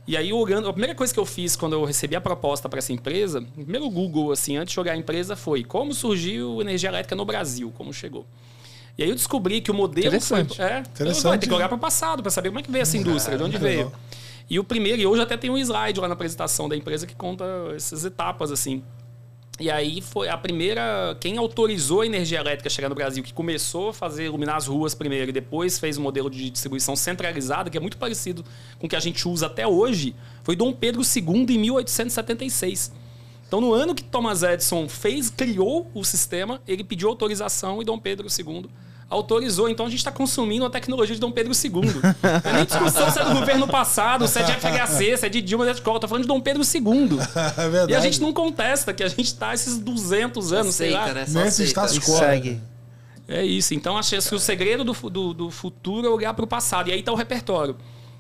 E aí, olhando, a primeira coisa que eu fiz quando eu recebi a proposta para essa empresa, o primeiro Google, assim, antes de jogar a empresa, foi como surgiu energia elétrica no Brasil, como chegou. E aí eu descobri que o modelo Interessante. foi. É, Interessante, ter que olhar para o passado para saber como é que veio essa indústria, de onde veio. legal. E o primeiro, e hoje até tem um slide lá na apresentação da empresa que conta essas etapas assim. E aí foi a primeira. Quem autorizou a energia elétrica a chegar no Brasil, que começou a fazer iluminar as ruas primeiro e depois fez um modelo de distribuição centralizada, que é muito parecido com o que a gente usa até hoje, foi Dom Pedro II em 1876. Então, no ano que Thomas Edison fez, criou o sistema, ele pediu autorização e Dom Pedro II autorizou. Então, a gente está consumindo a tecnologia de Dom Pedro II. Não é nem discussão se é do governo passado, se é de FHC, se é de Dilma, se é de Collor. Tô falando de Dom Pedro II. É verdade. E a gente não contesta que a gente tá esses 200 anos, sei lá. Aceita, né? Só aceita. E quo. segue. É isso. Então, acho que o segredo do, do, do futuro é olhar para o passado. E aí está o repertório.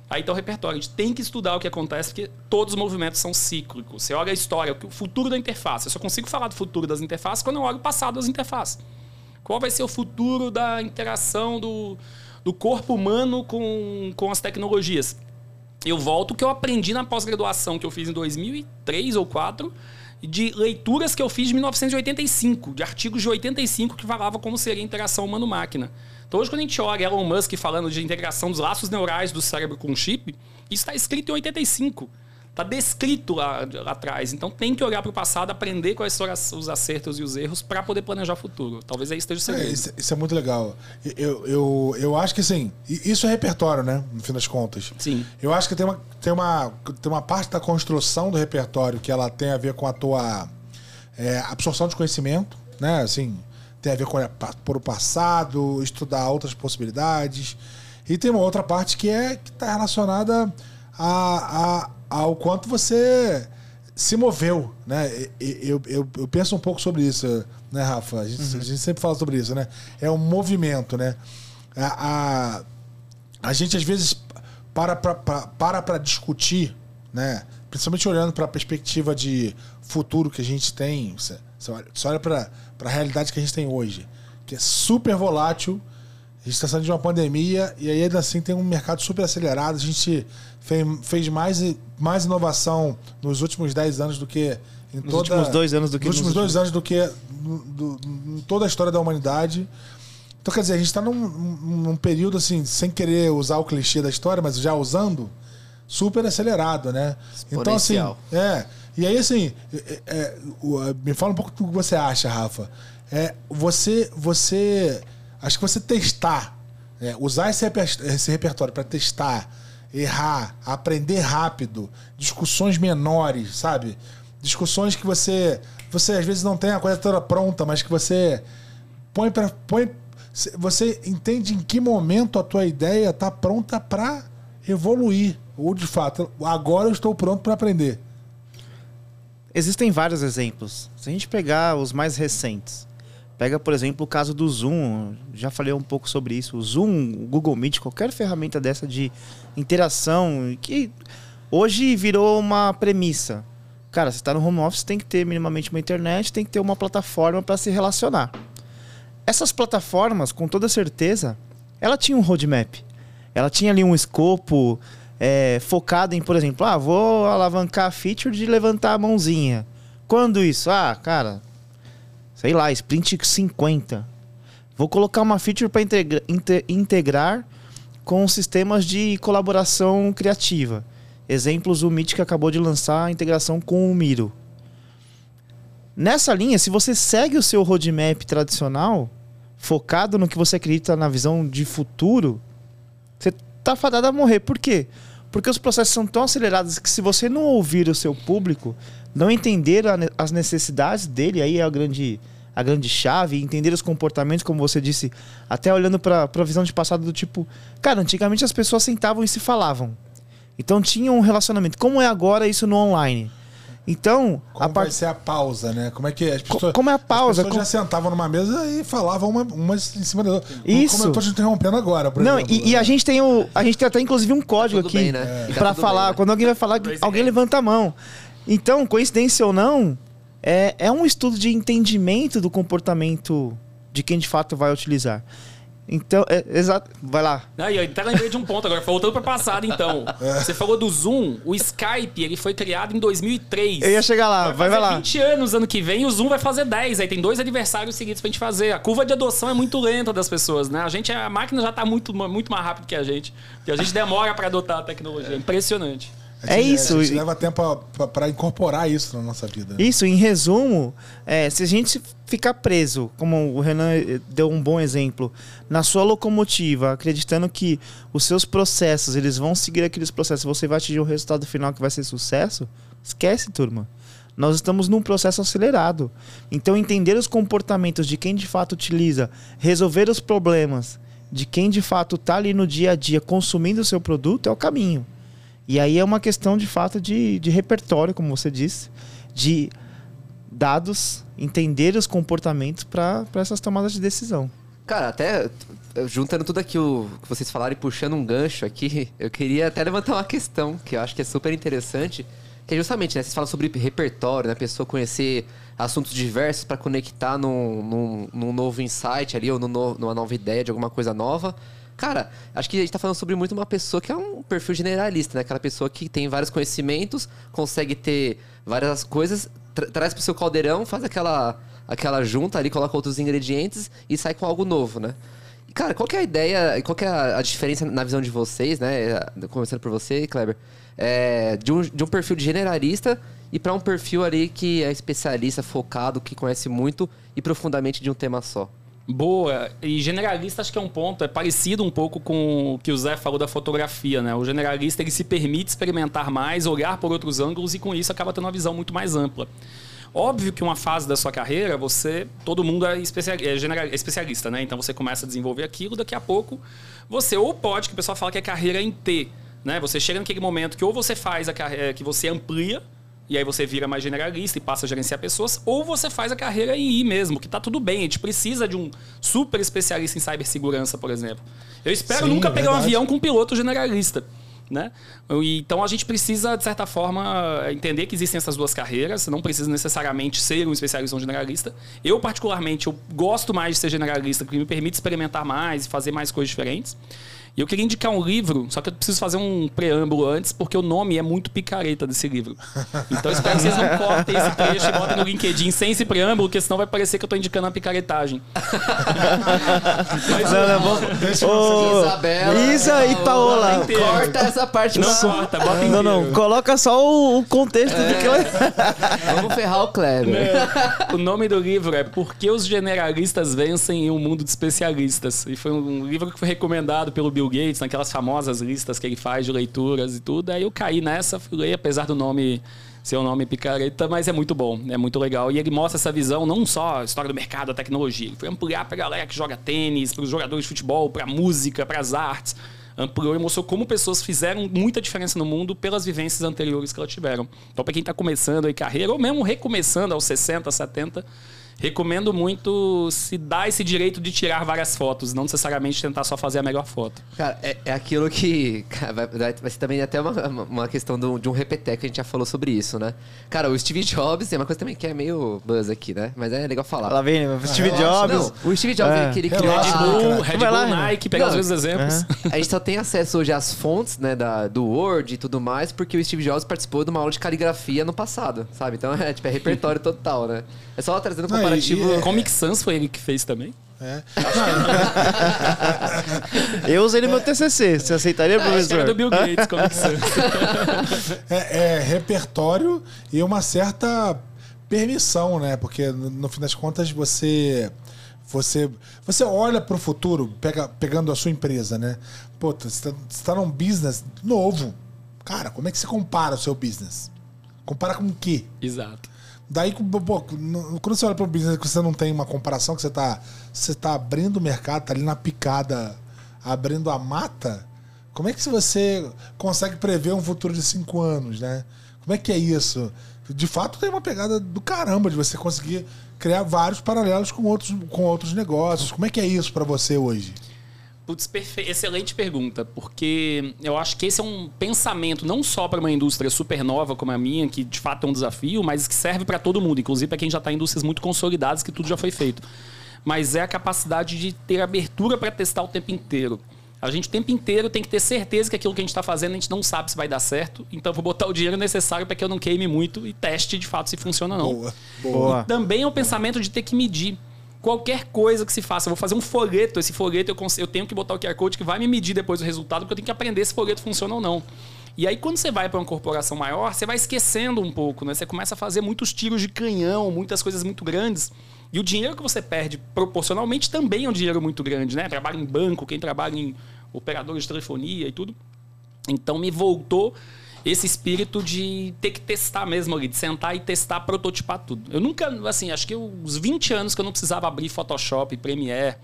Aí está o repertório. A gente tem que estudar o que acontece, porque todos os movimentos são cíclicos. Você olha a história, o futuro da interface. Eu só consigo falar do futuro das interfaces quando eu olho o passado das interfaces. Qual vai ser o futuro da interação do, do corpo humano com, com as tecnologias? Eu volto que eu aprendi na pós-graduação que eu fiz em 2003 ou 2004, de leituras que eu fiz de 1985, de artigos de 85 que falavam como seria a interação humano-máquina. Então hoje quando a gente olha Elon Musk falando de integração dos laços neurais do cérebro com o chip, isso está escrito em 85. Está descrito lá, lá atrás. Então tem que olhar para o passado, aprender quais as- os acertos e os erros para poder planejar o futuro. Talvez aí esteja o É, segredo. isso, isso é muito legal. Eu, eu, eu acho que i- isso é repertório, né? No fim das contas. Sim. Eu acho que tem uma, tem uma, tem uma parte da construção do repertório que ela tem a ver com a tua é, absorção de conhecimento, né? Assim, tem a ver com olhar o passado, estudar outras possibilidades. E tem uma outra parte que é que está relacionada a, a- ao quanto você se moveu, né? Eu, eu, eu penso um pouco sobre isso, né, Rafa? A gente, a gente sempre fala sobre isso, né? É um movimento, né? A, a, a gente às vezes para para para discutir, né? Principalmente olhando para a perspectiva de futuro que a gente tem, você você olha para a realidade que a gente tem hoje, que é super volátil. A gente está saindo de uma pandemia e aí ainda assim tem um mercado super acelerado. A gente fez, mais, mais inovação nos últimos 10 anos do que em Nos toda, últimos dois anos do que nos últimos dois anos do que no- do- em toda a história da humanidade. Então, quer dizer, a gente está num, num período, assim, sem querer usar o clichê da história, mas já usando, super acelerado, né? Então, assim, é. E aí, assim, é, é, é, me fala um pouco do que você acha, Rafa. É, você, você, acho que você testar, é, usar esse, reper- esse repertório para testar, errar, aprender rápido, discussões menores, sabe? Discussões que você, você às vezes não tem a coisa toda pronta, mas que você põe para põe você entende em que momento a tua ideia está pronta para evoluir ou de fato agora eu estou pronto para aprender Existem vários exemplos. Se a gente pegar os mais recentes, pega, por exemplo, o caso do Zoom. Já falei um pouco sobre isso. O Zoom, o Google Meet, qualquer ferramenta dessa de interação, que hoje virou uma premissa. Cara, você está no home office, tem que ter minimamente uma internet, tem que ter uma plataforma para se relacionar. Essas plataformas, com toda certeza, ela tinha um roadmap. Ela tinha ali um escopo é, focado em, por exemplo, ah, vou alavancar a feature de levantar a mãozinha. Quando isso? Ah, cara, sei lá, sprint 50. Vou colocar uma feature para integrar com sistemas de colaboração criativa. Exemplos, o Meet que acabou de lançar a integração com o Miro. Nessa linha, se você segue o seu roadmap tradicional, focado no que você acredita na visão de futuro, você tá fadado a morrer. Por quê? Porque os processos são tão acelerados que se você não ouvir o seu público, não entender a ne- as necessidades dele, aí é a grande, a grande chave, entender os comportamentos, como você disse, até olhando para a visão de passado do tipo, cara, antigamente as pessoas sentavam e se falavam. Então tinha um relacionamento. Como é agora isso no online? Então, Como a vai part... ser a pausa, né? Como é que as Co- pessoas. como é a pausa? As pessoas Com- já sentavam numa mesa e falavam uma, umas em cima da outra. Isso. Como eu tô te interrompendo agora, por Não, exemplo. e, e a gente tem o. A gente tem até inclusive um código tudo aqui bem, né? É. pra Tá falar. bem, né? Quando alguém vai falar, alguém levanta a mão. Então, coincidência ou não, é, é um estudo de entendimento do comportamento de quem de fato vai utilizar. Então, é, exato. Vai lá. Aí, eu até lembrei de um ponto agora, voltando para passado então. Você falou do Zoom, o Skype, ele foi criado em 2003. Eu ia chegar lá, vai, vai fazer lá. 20 anos ano que vem, o Zoom vai fazer 10. Aí tem dois aniversários seguidos pra gente fazer. A curva de adoção é muito lenta das pessoas, né? A gente, a máquina já tá muito, muito mais rápido que a gente. E a gente demora pra adotar a tecnologia. É impressionante. A É gente- isso. A gente leva tempo a- pra- pra incorporar isso na nossa vida. Isso, em resumo, é, se a gente ficar preso, como o Renan eh, deu um bom exemplo, na sua locomotiva, acreditando que os seus processos, eles vão seguir aqueles processos, você vai atingir o resultado final que vai ser sucesso, esquece, turma. Nós estamos num processo acelerado. Então, entender os comportamentos de quem de fato utiliza, resolver os problemas de quem de fato está ali no dia a dia consumindo o seu produto é o caminho. E aí é uma questão de fato de, de repertório, como você disse, de dados, entender os comportamentos para essas tomadas de decisão. Cara, até juntando tudo aquilo que vocês falaram e puxando um gancho aqui, eu queria até levantar uma questão que eu acho que é super interessante, que é justamente, né, vocês falam sobre repertório, né, a pessoa conhecer assuntos diversos para conectar num, num, num novo insight ali, ou no- numa nova ideia de alguma coisa nova. Cara, acho que a gente tá falando sobre muito uma pessoa que é um perfil generalista, né? Aquela pessoa que tem vários conhecimentos, consegue ter várias coisas, tra- traz pro seu caldeirão, faz aquela, aquela junta ali, coloca outros ingredientes e sai com algo novo, né? E, cara, qual que é a ideia, qual que é a, diferença na visão de vocês, né? Começando por você, Kleber, é, de, um, de um perfil de generalista e para um perfil ali que é especialista, focado, que conhece muito e profundamente de um tema só. Boa. E generalista acho que é um ponto, é parecido um pouco com o que o Zé falou da fotografia, né? O generalista ele se permite experimentar mais, olhar por outros ângulos e com isso acaba tendo uma visão muito mais ampla. Óbvio que uma fase da sua carreira, você, todo mundo é, é, é especialista, né? Então você começa a desenvolver aquilo, daqui a pouco você ou pode, que o pessoal fala que é carreira em T, né? Você chega naquele momento que ou você faz a carreira, que você amplia e aí você vira mais generalista e passa a gerenciar pessoas, ou você faz a carreira em I mesmo, que tá tudo bem. A gente precisa de um super especialista em cibersegurança, por exemplo. Eu espero Sim, nunca é pegar um avião com um piloto generalista. Né? Então a gente precisa, de certa forma, entender que existem essas duas carreiras. Você não precisa necessariamente ser um especialista ou um generalista. Eu, particularmente, eu gosto mais de ser generalista, porque me permite experimentar mais e fazer mais coisas diferentes. E eu queria indicar um livro, só que eu preciso fazer um preâmbulo antes, porque o nome é muito picareta desse livro. Então eu espero que vocês não cortem esse trecho e botem no LinkedIn sem esse preâmbulo, porque senão vai parecer que eu tô indicando uma picaretagem. Mas Não, não, vamos- Deixa Ô, Isabela, Isa e Paola, Paola. inteiro. Corta essa parte não não. corta, bota inteiro. Não, não, coloca só o, o contexto do que. Vamos ferrar o Kleber. O nome do livro é Por que os generalistas vencem em um mundo de especialistas? E foi um livro que foi recomendado pelo Bill Gates, naquelas famosas listas que ele faz de leituras e tudo. Aí eu caí nessa, fui ler, apesar do nome ser um nome picareta, mas é muito bom, é muito legal. E ele mostra essa visão, não só a história do mercado, a tecnologia. Ele foi ampliar pra galera que joga tênis, pros jogadores de futebol, pra música, pras artes. Ampliou e mostrou como pessoas fizeram muita diferença no mundo pelas vivências anteriores que elas tiveram. Então, para quem está começando aí carreira, ou mesmo recomeçando aos 60, 70, recomendo muito se dar esse direito de tirar várias fotos, não necessariamente tentar só fazer a melhor foto. Cara, é, é aquilo que. cara, vai, vai ser também até uma, uma questão do- de um repeteco, a gente já falou sobre isso, né? Cara, o Steve Jobs é uma coisa também que é meio buzz aqui, né? Mas é legal falar. Ela vem, né? Steve relaxa, Jobs. Não, o Steve Jobs É. é que ele criou. Relaxa, a- Ah, Red Bull. Red Vai lá, Bull, Renan. Nike, pegar os mesmos exemplos. A gente só tem acesso hoje às fontes, né, da, do Word e tudo mais, porque o Steve Jobs participou de uma aula de caligrafia no passado, sabe? Então é, tipo, é repertório total, né? É só trazendo Não, e- comparativo. é- Comic Sans foi ele que fez também. É. Eu usei no meu TCC. Você aceitaria, A história professor? do Bill Gates, Comic Sans. É, é repertório e uma certa permissão, né? Porque no, no fim das contas você você você olha para o futuro, pega, pegando a sua empresa, né? Pô, você está tá num business novo. Cara, como é que você compara o seu business? Compara com o quê? Exato. Daí, pô, quando você olha para um business que você não tem uma comparação, que você tá, você tá abrindo o mercado, tá ali na picada, abrindo a mata, como é que você consegue prever um futuro de cinco anos, né? Como é que é isso? De fato, tem uma pegada do caramba de você conseguir criar vários paralelos com outros, com outros negócios. Como é que é isso pra você hoje? Putz, excelente pergunta, porque eu acho que esse é um pensamento não só para uma indústria super nova como a minha, que de fato é um desafio, mas que serve para todo mundo, inclusive para quem já está em indústrias muito consolidadas, que tudo já foi feito. Mas é a capacidade de ter abertura para testar o tempo inteiro. A gente o tempo inteiro tem que ter certeza que aquilo que a gente está fazendo a gente não sabe se vai dar certo, então eu vou botar o dinheiro necessário para que eu não queime muito e teste de fato se funciona ou não. Boa. Boa. Também é o pensamento de ter que medir qualquer coisa que se faça. Eu vou fazer um folheto, esse folheto eu, eu tenho que botar o QR Code que vai me medir depois o resultado, porque eu tenho que aprender se folheto funciona ou não. E aí, quando você vai para uma corporação maior, você vai esquecendo um pouco, né? Você começa a fazer muitos tiros de canhão, muitas coisas muito grandes. E o dinheiro que você perde proporcionalmente também é um dinheiro muito grande, né? Trabalha em banco, quem trabalha em operadores de telefonia e tudo. Então me voltou esse espírito de ter que testar mesmo ali, de sentar e testar, prototipar tudo. Eu nunca, assim, acho que uns 20 anos que eu não precisava abrir Photoshop, Premiere,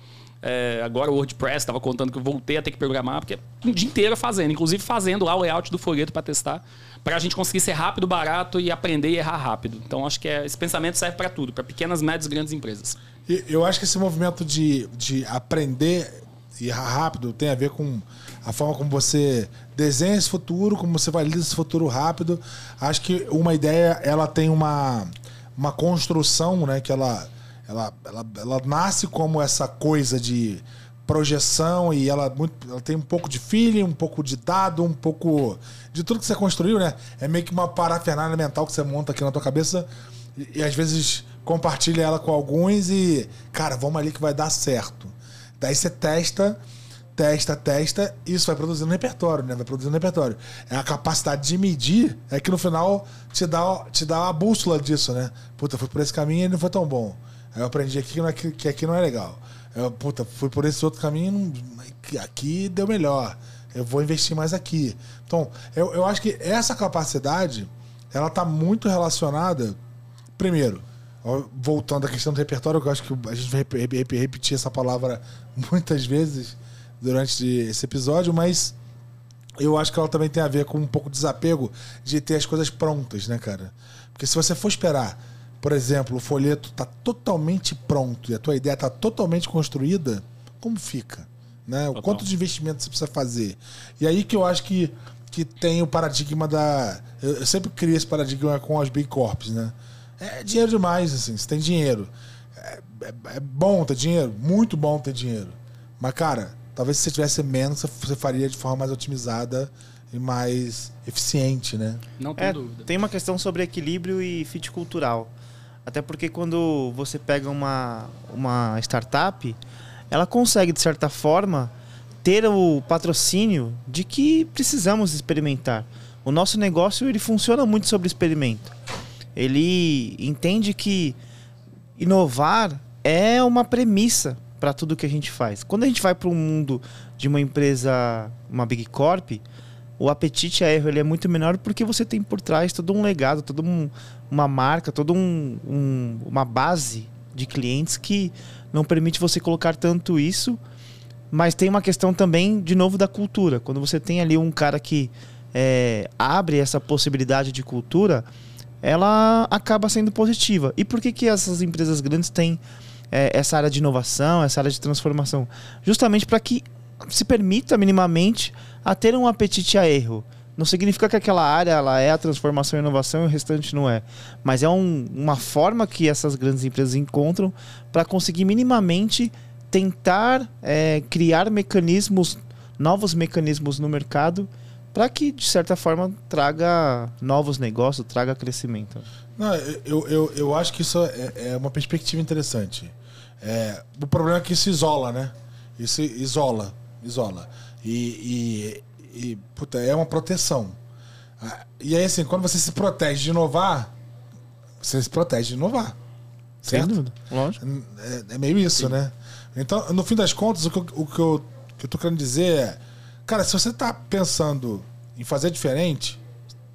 é, agora o WordPress, estava contando que eu voltei a ter que programar, porque um dia inteiro fazendo, inclusive fazendo lá o layout do folheto para testar, para a gente conseguir ser rápido, barato e aprender e errar rápido. Então acho que é- esse pensamento serve para tudo, para pequenas, médias e grandes empresas. Eu acho que esse movimento de, de aprender e errar rápido tem a ver com a forma como você desenha esse futuro, como você valida esse futuro rápido. Acho que uma ideia, ela tem uma, uma construção, né? Que ela, ela, ela, ela nasce como essa coisa de projeção e ela, muito, ela tem um pouco de feeling, um pouco de dado, um pouco de tudo que você construiu, né? É meio que uma parafernália mental que você monta aqui na tua cabeça e, e às vezes compartilha ela com alguns e, cara, vamos ali que vai dar certo. Daí você testa, testa, testa, e isso vai produzindo repertório, né? Vai produzindo repertório. É a capacidade de medir, é que no final te dá, te dá a bússola disso, né? Puta, fui por esse caminho e não foi tão bom. Aí eu aprendi aqui que, não é, que aqui não é legal. Eu, puta, fui por esse outro caminho aqui deu melhor. Eu vou investir mais aqui. Então, eu, eu acho que essa capacidade, ela tá muito relacionada Primeiro, voltando à questão do repertório, que eu acho que a gente vai rep- rep- rep- repetir essa palavra muitas vezes durante esse episódio, mas eu acho que ela também tem a ver com um pouco de desapego de ter as coisas prontas, né, cara? Porque se você for esperar, por exemplo, o folheto tá totalmente pronto e a tua ideia tá totalmente construída, como fica? Né? O quanto de investimento você precisa fazer? E aí que eu acho que, que tem o paradigma da. Eu, eu sempre crio esse paradigma com as Big Corps, né? É dinheiro demais, assim. Você tem dinheiro. É, é- é bom ter dinheiro, muito bom ter dinheiro. Mas, cara, talvez se você tivesse menos, você- faria de forma mais otimizada e mais eficiente, né? Não tenho É, dúvida. tem uma questão sobre equilíbrio e fit cultural. Até porque quando você pega uma, uma startup, ela consegue, de certa forma, ter o patrocínio de que precisamos experimentar. O nosso negócio ele funciona muito sobre experimento. Ele entende que inovar é uma premissa para tudo que a gente faz. Quando a gente vai para um mundo de uma empresa, uma Big Corp, o apetite a erro ele é muito menor porque você tem por trás todo um legado, toda um, uma marca, toda um, um- uma base de clientes que não permite você colocar tanto isso. Mas tem uma questão também, de novo, da cultura. Quando você tem ali um cara que é, abre essa possibilidade de cultura, ela acaba sendo positiva. E por que, que essas empresas grandes têm é, essa área de inovação, essa área de transformação? Justamente para que se permita minimamente a ter um apetite a erro. Não significa que aquela área ela é a transformação e inovação e o restante não é. Mas é um- uma forma que essas grandes empresas encontram para conseguir minimamente tentar é, criar mecanismos, novos mecanismos no mercado para que, de certa forma, traga novos negócios, traga crescimento. Não, eu, eu, eu acho que isso é, é uma perspectiva interessante. É, o problema é que isso isola, né? Isso isola, isola. E, e, e, puta, é uma proteção. Ah, E aí, assim, quando você se protege de inovar, você se protege de inovar. Sem Certo? dúvida. Lógico. É, é meio isso, né? Então, no fim das contas, o que, eu, o que eu, que eu tô querendo dizer é: cara, se você tá pensando em fazer diferente,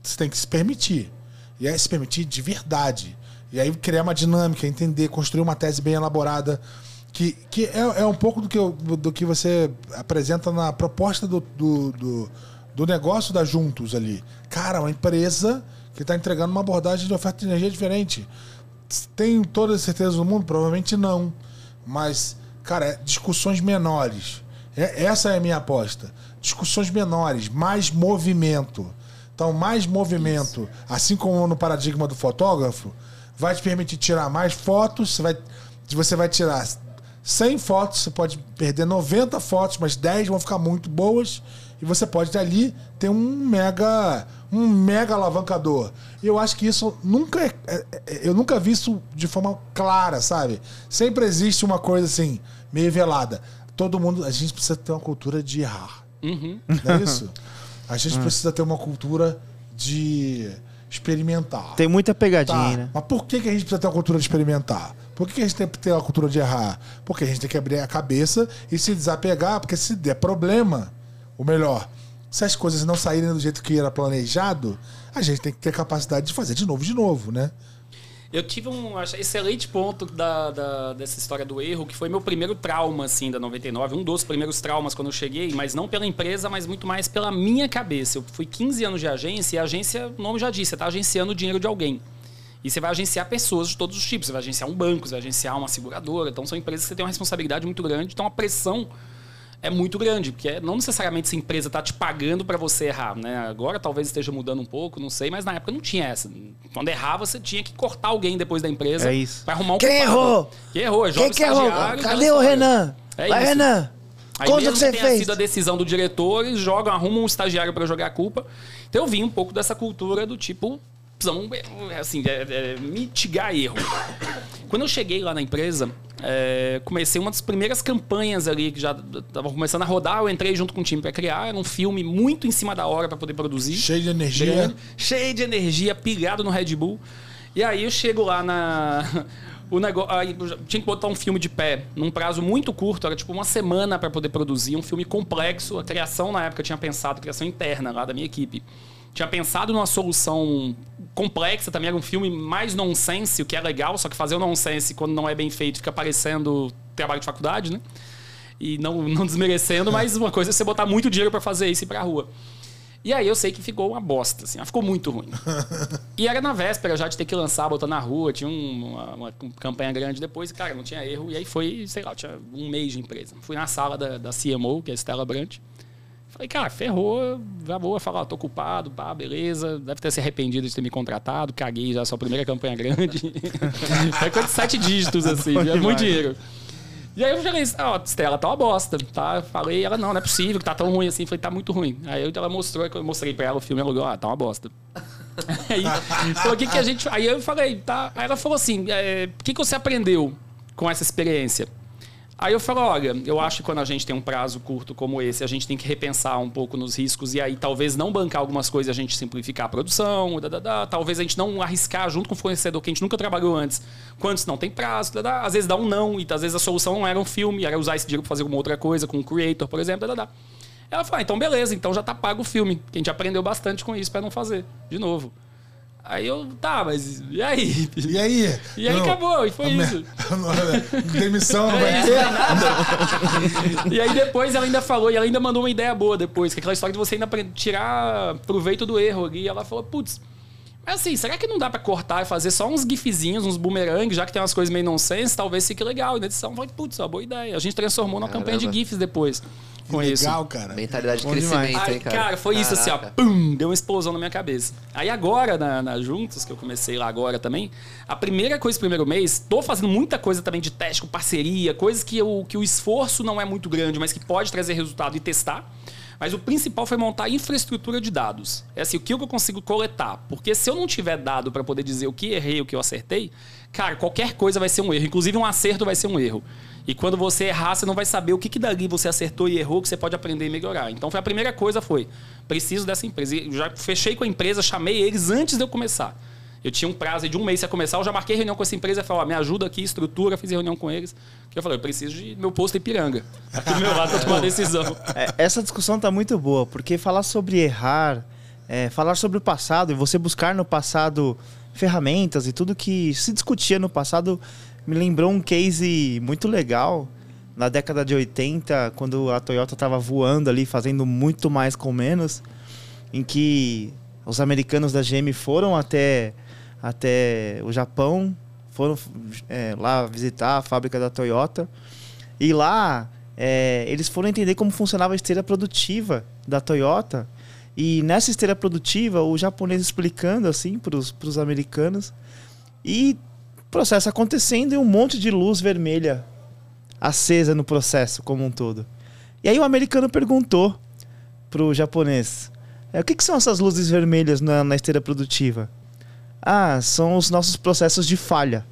você tem que se permitir. E aí se permitir de verdade. E aí criar uma dinâmica, entender, construir uma tese bem elaborada. Que, que é, é um pouco do que, eu- do que você apresenta na proposta do, do, do, do negócio da Juntos ali. Cara, uma empresa que está entregando uma abordagem de oferta de energia diferente. Tem toda a certeza do mundo? Provavelmente não. Mas, cara, é discussões menores. É- essa é a minha aposta. Discussões menores, mais movimento. Então, mais movimento, assim como no paradigma do fotógrafo, vai te permitir tirar mais fotos. Você vai, você vai tirar 100 fotos, você pode perder 90 fotos, mas 10 vão ficar muito boas. E você pode ali ter um mega um mega alavancador. E eu acho que isso nunca é, é- é- eu nunca vi isso de forma clara, sabe? Sempre existe uma coisa assim, meio velada. Todo mundo, a gente precisa ter uma cultura de errar. Uhum. Não é isso? A gente precisa ter uma cultura de experimentar. Tem muita pegadinha, Tá, né? Mas por que, que a gente precisa ter uma cultura de experimentar? Por que, que a gente tem que ter uma cultura de errar? Porque a gente tem que abrir a cabeça e se desapegar, porque se der problema, ou melhor, se as coisas não saírem do jeito que era planejado, a gente tem que ter capacidade de fazer de novo, de novo, né? Eu tive um acho, excelente ponto da, da- dessa história do erro, que foi meu primeiro trauma, assim, da 99. Um dos primeiros traumas quando eu cheguei, mas não pela empresa, mas muito mais pela minha cabeça. Eu fui 15 anos de agência e a agência, o nome já disse, você está agenciando o dinheiro de alguém. E você vai agenciar pessoas de todos os tipos. Você vai agenciar um banco, você vai agenciar uma seguradora. Então são empresas que você tem uma responsabilidade muito grande. Então a pressão é muito grande, porque não necessariamente essa empresa está te pagando para você errar, né? Agora talvez esteja mudando um pouco, não sei, mas na época não tinha essa. Quando errava, você tinha que cortar alguém depois da empresa É isso. para arrumar um Quem culpado. errou? Quem errou? Joga Quem que errou? Cadê o. Renan? É Vai, isso. Renan! Aí Conta mesmo que você tenha fez. sido a decisão do diretor, eles jogam, arrumam um estagiário para jogar a culpa. Então eu vim um pouco dessa cultura do tipo, precisamos, é, assim, é, é, mitigar erro. Quando eu cheguei lá na empresa, é, comecei uma das primeiras campanhas ali que já estava começando a rodar. Eu entrei junto com o time para criar. Era um filme muito em cima da hora para poder produzir. Cheio de energia. Grande, cheio de energia, pilhado no Red Bull. E aí eu chego lá na. O negócio, aí tinha que botar um filme de pé num prazo muito curto, era tipo uma semana para poder produzir, um filme complexo. A criação na época eu tinha pensado, criação interna lá da minha equipe. Tinha pensado numa solução complexa também, era um filme mais nonsense, o que é legal, só que fazer o nonsense quando não é bem feito fica parecendo trabalho de faculdade, né? E não, não desmerecendo, mas uma coisa é você botar muito dinheiro para fazer isso e ir pra rua. E aí eu sei que ficou uma bosta, assim, ficou muito ruim. E era na véspera já de ter que lançar, botar na rua, tinha um- uma, uma campanha grande depois, e, cara, não tinha erro. E aí foi, sei lá, tinha um mês de empresa. Fui na sala da, da CMO, que é a Stella Brant. Falei, cara, ferrou, já vou falar, ó, tô culpado, pá, beleza. Deve ter se arrependido de ter me contratado, caguei já, sua primeira campanha grande. é coisa de sete dígitos, assim, é muito dinheiro. E aí eu falei, ó, Stella, tá uma bosta, tá? Falei, ela, não, não é possível que tá tão ruim assim. Falei, tá muito ruim. Aí eu- ela mostrou, eu mostrei pra ela o filme, ela falou, ah, tá uma bosta. aí, falou, que que a gente... Aí eu falei, tá... Aí ela falou assim, é, o que que você aprendeu com essa experiência? Aí eu falo, olha, eu acho que quando a gente tem um prazo curto como esse, a gente tem que repensar um pouco nos riscos e aí talvez não bancar algumas coisas, a gente simplificar a produção, dá, dá, dá. talvez a gente não arriscar junto com o fornecedor que a gente nunca trabalhou antes, quando não tem prazo, dá. às vezes dá um não, e às vezes a solução não era um filme, era usar esse dinheiro para fazer alguma outra coisa, com um creator, por exemplo, dá, dá. Ela falou, ah, então beleza, então já tá pago o filme, que a gente aprendeu bastante com isso para não fazer, de novo. Aí eu, tá, mas e aí? E aí? E aí Não, acabou, e foi isso. Demissão não vai É, ter. E aí depois ela ainda falou, e ela ainda mandou uma ideia boa depois, que é aquela história de você ainda tirar proveito do erro ali. E ela falou, putz, assim, será que não dá pra cortar e fazer só uns gifzinhos, uns boomerangs, já que tem umas coisas meio nonsense, talvez fique legal. E na edição, eu falei, putz, uma boa ideia. A gente transformou numa campanha de gifs depois com isso. Legal, cara. Mentalidade de Bom crescimento. Aí, hein, cara? cara? foi isso assim, ó. Caraca. Pum, deu uma explosão na minha cabeça. Aí agora, na, na Juntos, que eu comecei lá agora também, a primeira coisa, primeiro mês, tô fazendo muita coisa também de teste com parceria, coisas que, eu, que o esforço não é muito grande, mas que pode trazer resultado e testar. Mas o principal foi montar a infraestrutura de dados. É assim, o que eu consigo coletar. Porque se eu não tiver dado para poder dizer o que errei, o que eu acertei, cara, qualquer coisa vai ser um erro. Inclusive um acerto vai ser um erro. E quando você errar, você não vai saber o que, que dali você acertou e errou, que você pode aprender e melhorar. Então foi a primeira coisa foi, preciso dessa empresa. E já fechei com a empresa, chamei eles antes de eu começar. Eu tinha um prazo de um mês para começar, eu já marquei reunião com essa empresa falei, me ajuda aqui, estrutura, fiz reunião com eles. Que eu falei, eu preciso de meu posto em Piranga. Aqui do meu lado para tomar decisão. É, essa discussão tá muito boa, porque falar sobre errar, é, falar sobre o passado e você buscar no passado ferramentas e tudo que se discutia no passado me lembrou um case muito legal na década de 80, quando a Toyota estava voando ali, fazendo muito mais com menos, em que os americanos da GM foram até, até o Japão, foram é, lá visitar a fábrica da Toyota. E lá é, eles foram entender como funcionava a esteira produtiva da Toyota. E nessa esteira produtiva, o japonês explicando assim para os americanos. E processo acontecendo e um monte de luz vermelha acesa no processo como um todo. E aí o americano perguntou pro japonês: é, o que, que, são essas luzes vermelhas na, na esteira produtiva? Ah, são os nossos processos de falha.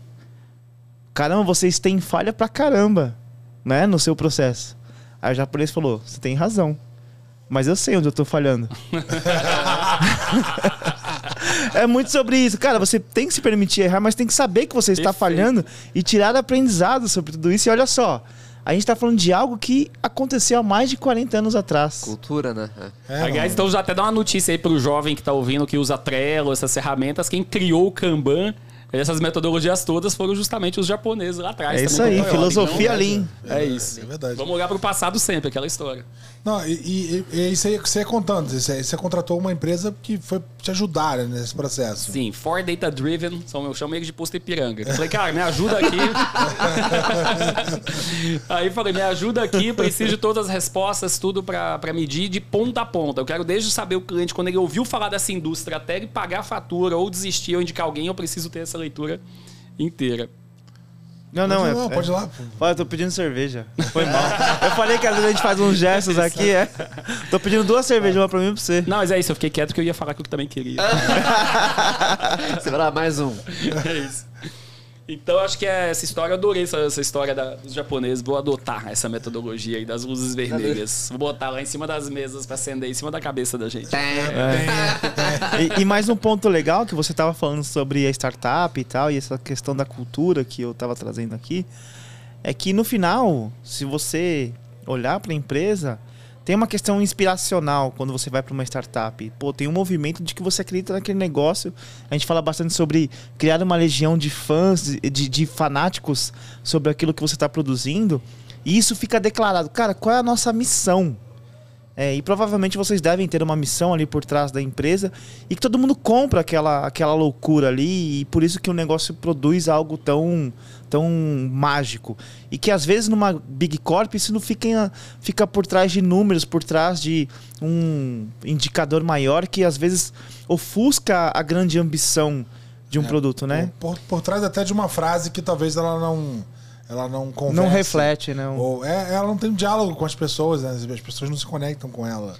Caramba, vocês têm falha pra caramba, né, no seu processo. Aí o japonês falou: você tem razão. Mas eu sei onde eu tô falhando. é muito sobre isso. Cara, você tem que se permitir errar, mas tem que saber que você está Perfeito. falhando e tirar aprendizado sobre tudo isso. E olha só, a gente está falando de algo que aconteceu há mais de 40 anos atrás. Cultura, né? É, Aliás, então já até dá uma notícia aí pro jovem que está ouvindo, que usa Trello, essas ferramentas. Quem criou o Kanban essas metodologias todas foram justamente os japoneses lá atrás. É isso aí, filosofia então, Lean. É, é, isso. É verdade. Vamos olhar para o passado sempre, aquela história. Não, e, e, e isso aí que você ia contando, você, você contratou uma empresa que foi te ajudar né, nesse processo. Sim, For Data Driven, são, eu chamo eles de posto Ipiranga. Eu falei, cara, me ajuda aqui. aí falei, me ajuda aqui, preciso de todas as respostas, tudo para medir de ponta a ponta. Eu quero desde saber o cliente, quando ele ouviu falar dessa indústria, até ele pagar a fatura ou desistir ou indicar alguém, eu preciso ter essa leitura inteira. Não, não, pode é. Não, pode ir lá. Pô. Eu tô pedindo cerveja. Foi mal. eu falei que às vezes a gente faz uns gestos aqui, é. Tô pedindo duas cervejas, uma pra mim e pra você. Não, mas é isso, eu fiquei quieto que eu ia falar que eu também queria. você vai lá, mais um. É isso. Então acho que é essa história, eu adorei essa, essa história da, dos japoneses. Vou adotar essa metodologia aí das luzes vermelhas. Vou botar lá em cima das mesas para acender em cima da cabeça da gente. É. e, e, mais um ponto legal que você estava falando sobre a startup e tal, e essa questão da cultura que eu estava trazendo aqui, é que no final, se você olhar para a empresa, tem uma questão inspiracional quando você vai para uma startup. Pô, tem um movimento de que você acredita naquele negócio. A gente fala bastante sobre criar uma legião de fãs, de, de fanáticos sobre aquilo que você está produzindo. E isso fica declarado. Cara, qual é a nossa missão? É, e provavelmente vocês devem ter uma missão ali por trás da empresa e que todo mundo compra aquela, aquela loucura ali e por isso que o negócio produz algo tão, tão mágico. E que às vezes numa Big Corp isso não fica, fica por trás de números, por trás de um indicador maior que às vezes ofusca a grande ambição de um é, produto, né? Por, por, trás até de uma frase que talvez ela não ela não conversa. Não reflete, né? Ou é, ela não tem um diálogo com as pessoas, né? as pessoas não se conectam com ela.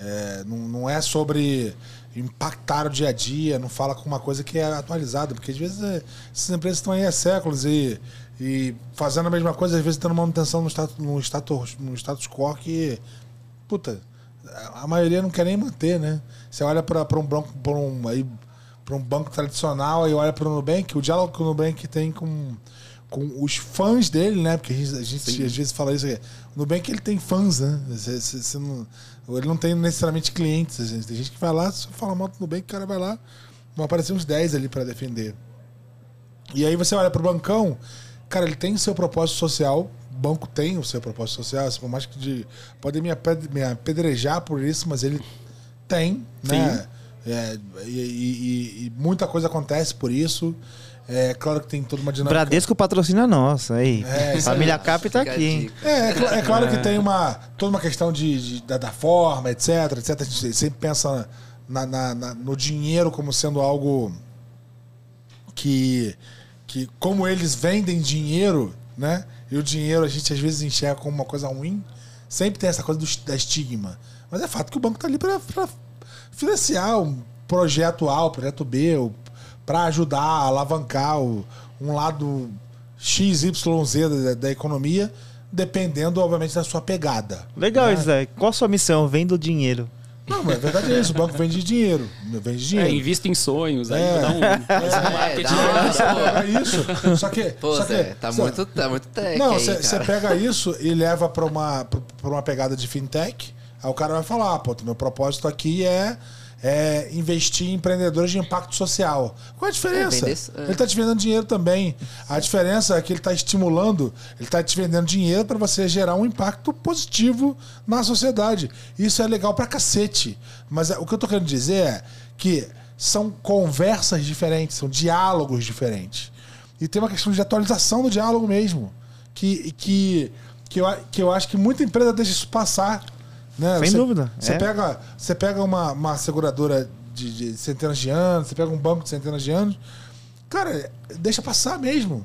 É, não, não é sobre impactar o dia a dia, não fala com uma coisa que é atualizada, porque às vezes é, essas empresas estão aí há séculos e, e fazendo a mesma coisa, às vezes tendo manutenção no status, no status, no status quo que, puta, a maioria não quer nem manter, né? Você olha para um banco, para um, aí, um banco tradicional e olha para o Nubank, o diálogo que o Nubank tem com com os fãs dele, né? Porque a gente, a gente às vezes fala isso aqui. Bem que ele tem fãs, né? Você, você, você não, ele não tem necessariamente clientes. Gente. Tem gente que vai lá, se fala mal do Nubank, o cara vai lá, vão aparecer uns 10 ali para defender. E aí você olha pro bancão, cara, ele tem seu propósito social, o banco tem o seu propósito social, por mais que de, podem me, me apedrejar por isso, mas ele tem, né? É, e, e, e, muita coisa acontece por isso. É claro que tem toda uma dinâmica. Bradesco patrocina nossa, aí. É, Família Cap tá aqui. É, é, é, claro que tem uma toda uma questão de, de da, da, forma, etc, etc. A gente sempre pensa na, na, na, no dinheiro como sendo algo que, que como eles vendem dinheiro, né? E o dinheiro a gente às vezes enxerga como uma coisa ruim. Sempre tem essa coisa do, da estigma. Mas é fato que o banco tá ali para financiar um projeto A, o projeto B, o para ajudar a alavancar o, um lado XYZ da, da economia, dependendo, obviamente, da sua pegada. Legal, né? Zé. Qual a sua missão? Vendo dinheiro. Não, mas a verdade é isso. O banco vende dinheiro. Vende dinheiro. É, invista em sonhos. Aí é. dá um, é, dá é isso. Só que. Pô, só Zé, tá, só, muito, tá muito tech. Não, você pega isso e leva para uma, pra uma pegada de fintech. Aí o cara vai falar: pô, meu propósito aqui é é investir em empreendedores de impacto social. Qual é a diferença? É, isso, é. Ele está te vendendo dinheiro também. A diferença é que ele está estimulando, ele está te vendendo dinheiro para você gerar um impacto positivo na sociedade. Isso é legal pra cacete. Mas é- o que eu tô querendo dizer é que são conversas diferentes, são diálogos diferentes. E tem uma questão de atualização do diálogo mesmo. Que, que, que, eu, que eu acho que muita empresa deixa isso passar. Né? Sem Você- dúvida, Você é. pega, você pega uma, uma seguradora de, de centenas de anos, você pega um banco de centenas de anos. Cara, deixa passar mesmo.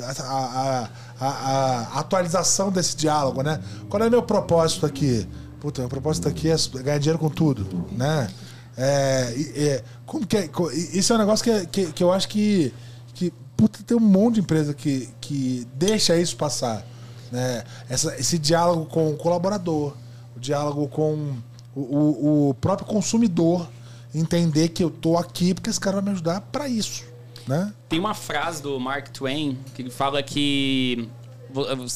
A, a- a- a atualização desse diálogo, né? Qual é meu propósito aqui? Puta, meu propósito aqui é ganhar dinheiro com tudo, né? É, é, como que é- isso é um negócio que, que, que eu acho que, que puta, tem um monte de empresa que, que deixa isso passar. Né? Essa, esse diálogo com o colaborador, o diálogo com o, o- o próprio consumidor, entender que eu tô aqui porque esse cara vai me ajudar para isso. Né? Tem uma frase do Mark Twain que fala que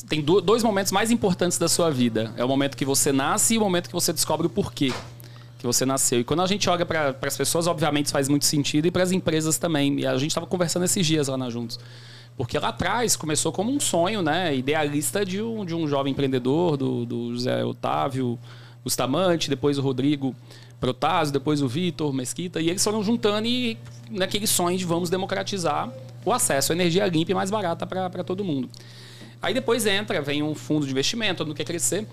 tem do- dois momentos mais importantes da sua vida. É o momento que você nasce e o momento que você descobre o porquê que você nasceu. E quando a gente olha para as pessoas, obviamente faz muito sentido e para as empresas também. E a gente estava conversando esses dias lá na Juntos. Porque lá atrás começou como um sonho, né? Idealista de um, de um jovem empreendedor, do, do José Otávio Bustamante, depois o Rodrigo Protásio, depois o Vitor Mesquita, e eles foram juntando e naquele sonho de vamos democratizar o acesso à energia limpa e mais barata para todo mundo. Aí depois entra, vem um fundo de investimento, todo mundo quer crescer.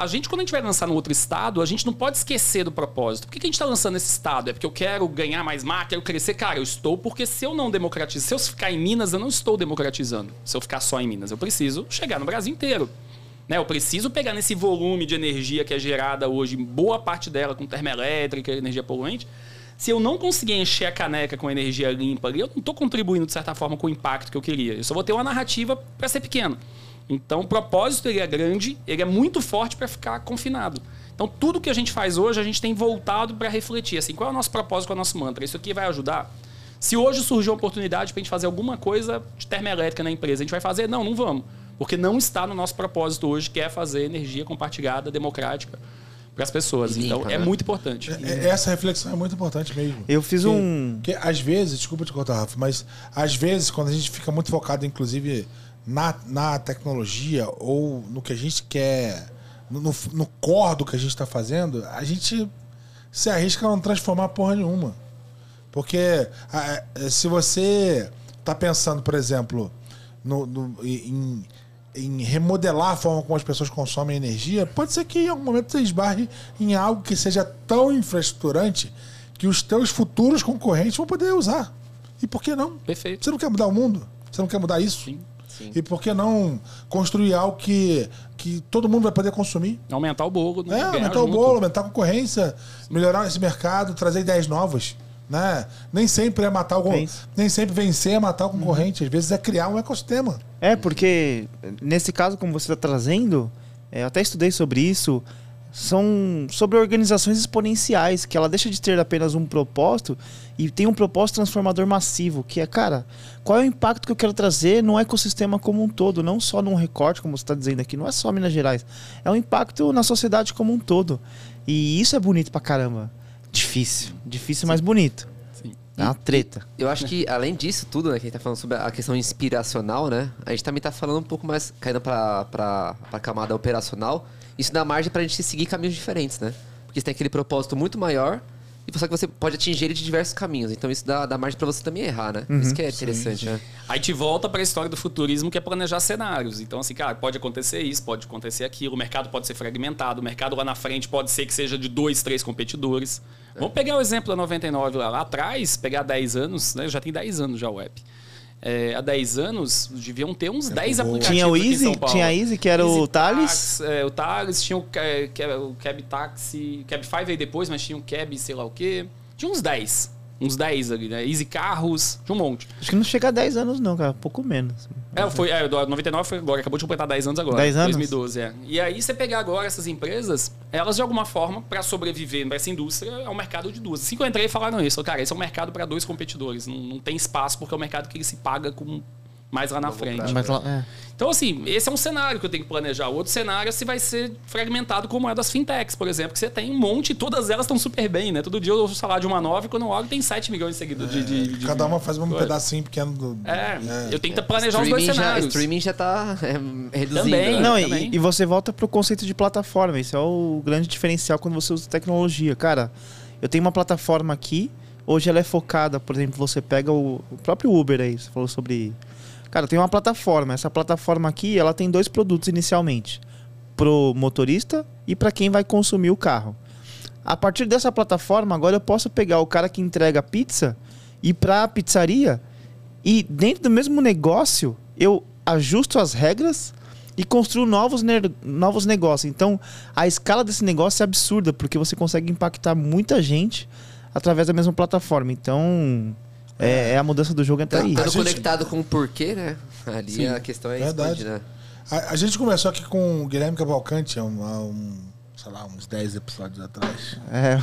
A gente, quando a gente vai lançar no outro estado, a gente não pode esquecer do propósito. Por que que a gente está lançando nesse estado? É porque eu quero ganhar mais mar, quero crescer? Cara, eu estou porque se eu não democratizar, se eu ficar em Minas, eu não estou democratizando. Se eu ficar só em Minas, eu preciso chegar no Brasil inteiro. Né? Eu preciso pegar nesse volume de energia que é gerada hoje, boa parte dela com termoelétrica, energia poluente. Se eu não conseguir encher a caneca com energia limpa ali, eu não estou contribuindo, de certa forma, com o impacto que eu queria. Eu só vou ter uma narrativa para ser pequeno. Então, o propósito ele é grande, ele é muito forte para ficar confinado. Então, tudo que a gente faz hoje, a gente tem voltado para refletir. Assim, qual é o nosso propósito, qual é o nosso mantra? Isso aqui vai ajudar? Se hoje surgiu uma oportunidade para a gente fazer alguma coisa de termoelétrica na empresa, a gente vai fazer? Não, não vamos. Porque não está no nosso propósito hoje, que é fazer energia compartilhada, democrática para as pessoas. E limpa, então, é né? muito importante. É- Essa reflexão é muito importante mesmo. Eu fiz Que- um. Que às vezes, desculpa te cortar, Rafa, mas às vezes, quando a gente fica muito focado, inclusive, na, na tecnologia ou no que a gente quer, no, no, no core do que a gente está fazendo, a gente se arrisca a não transformar porra nenhuma. Porque eh, se você está pensando, por exemplo, no, no- em, em remodelar a forma como as pessoas consomem energia, pode ser que em algum momento você esbarre em algo que seja tão infraestruturante que os teus futuros concorrentes vão poder usar. E por que não? Perfeito. Você não quer mudar o mundo? Você não quer mudar isso? Sim. Sim. E por que não construir algo que, que todo mundo vai poder consumir? Aumentar o bolo. né? É, aumentar o junto. bolo, aumentar a concorrência, melhorar esse mercado, trazer ideias novas. Né? Nem sempre é matar o isso. nem sempre vencer é matar o concorrente, às vezes é criar um ecossistema. É, porque nesse caso, como você está trazendo, é, eu até estudei sobre isso, são sobre organizações exponenciais, que ela deixa de ter apenas um propósito e tem um propósito transformador massivo, que é, cara, qual é o impacto que eu quero trazer no ecossistema como um todo, não só num recorte, como você está dizendo aqui, não é só Minas Gerais, é um impacto na sociedade como um todo. E isso é bonito pra caramba. Difícil, difícil, mas bonito. Sim. É uma treta. Eu acho que, além disso tudo, né, que a gente tá falando sobre a questão inspiracional, né? A gente também tá falando um pouco mais, caindo pra, pra, pra camada operacional. Isso dá margem pra gente seguir caminhos diferentes, né? Porque você tem aquele propósito muito maior, e só que você pode atingir ele de diversos caminhos. Então isso dá, dá margem pra você também errar, né? Isso que é interessante, né? Aí te volta para a história do futurismo, que é planejar cenários. Então, assim, cara, pode acontecer isso, pode acontecer aquilo, o mercado pode ser fragmentado, o mercado lá na frente pode ser que seja de dois, três competidores. Vamos pegar o exemplo da 99 lá, lá atrás, pegar 10 anos, né? Já tem 10 anos já o app. É, há 10 anos, deviam ter uns 10 boa. aplicativos. Tinha o aqui em Easy, São Paulo. tinha a Easy, que era o Easy Thales. Tax, é, o Thales, tinha o, Ca- o Cab Taxi, Cab 5 aí depois, mas tinha o Cab sei lá o quê. Tinha uns 10. Uns 10 ali, né? Easy Carros, tinha um monte. Acho que não chega a 10 anos, não, cara. Pouco menos. É, foi, é, do 99 foi agora, acabou de completar 10 anos agora. 10 anos? 2012, é. E aí você pegar agora essas empresas, elas de alguma forma, para sobreviver nessa indústria, é um mercado de duas. Assim que eu entrei, falaram isso. Cara, esse é um mercado para dois competidores. Não, não tem espaço porque é um mercado que ele se paga com mais lá na frente. Lá- é. Então, assim, esse é um cenário que eu tenho que planejar. O outro cenário é se vai ser fragmentado como é das fintechs, por exemplo, que você tem um monte e todas elas estão super bem, né? Todo dia eu ouço falar de uma nova e quando eu olho tem 7 milhões de seguidores de, de, de- Cada uma faz um coisa. pedacinho pequeno do. É, eu tenho que planejar os dois Streaming já, cenários. streaming já tá é, reduzindo. Também. né? Não, também. e, e você volta pro conceito de plataforma. Isso é o grande diferencial quando você usa tecnologia. Cara, eu tenho uma plataforma aqui, hoje ela é focada, por exemplo, você pega o, o próprio Uber aí, você falou sobre. Cara, tem uma plataforma. Essa plataforma aqui, ela tem dois produtos inicialmente: pro motorista e para quem vai consumir o carro. A partir dessa plataforma, agora eu posso pegar o cara que entrega pizza e para a pizzaria e dentro do mesmo negócio eu ajusto as regras e construo novos, novos negócios. Então a escala desse negócio é absurda porque você consegue impactar muita gente através da mesma plataforma. Então é, é a mudança do jogo até Tá, aí. tá gente- conectado com o porquê, né? Ali Sim. a questão é Verdade. expandir, né? A, a gente conversou aqui com o Guilherme Cavalcante há um, um, sei lá, uns 10 episódios atrás. É.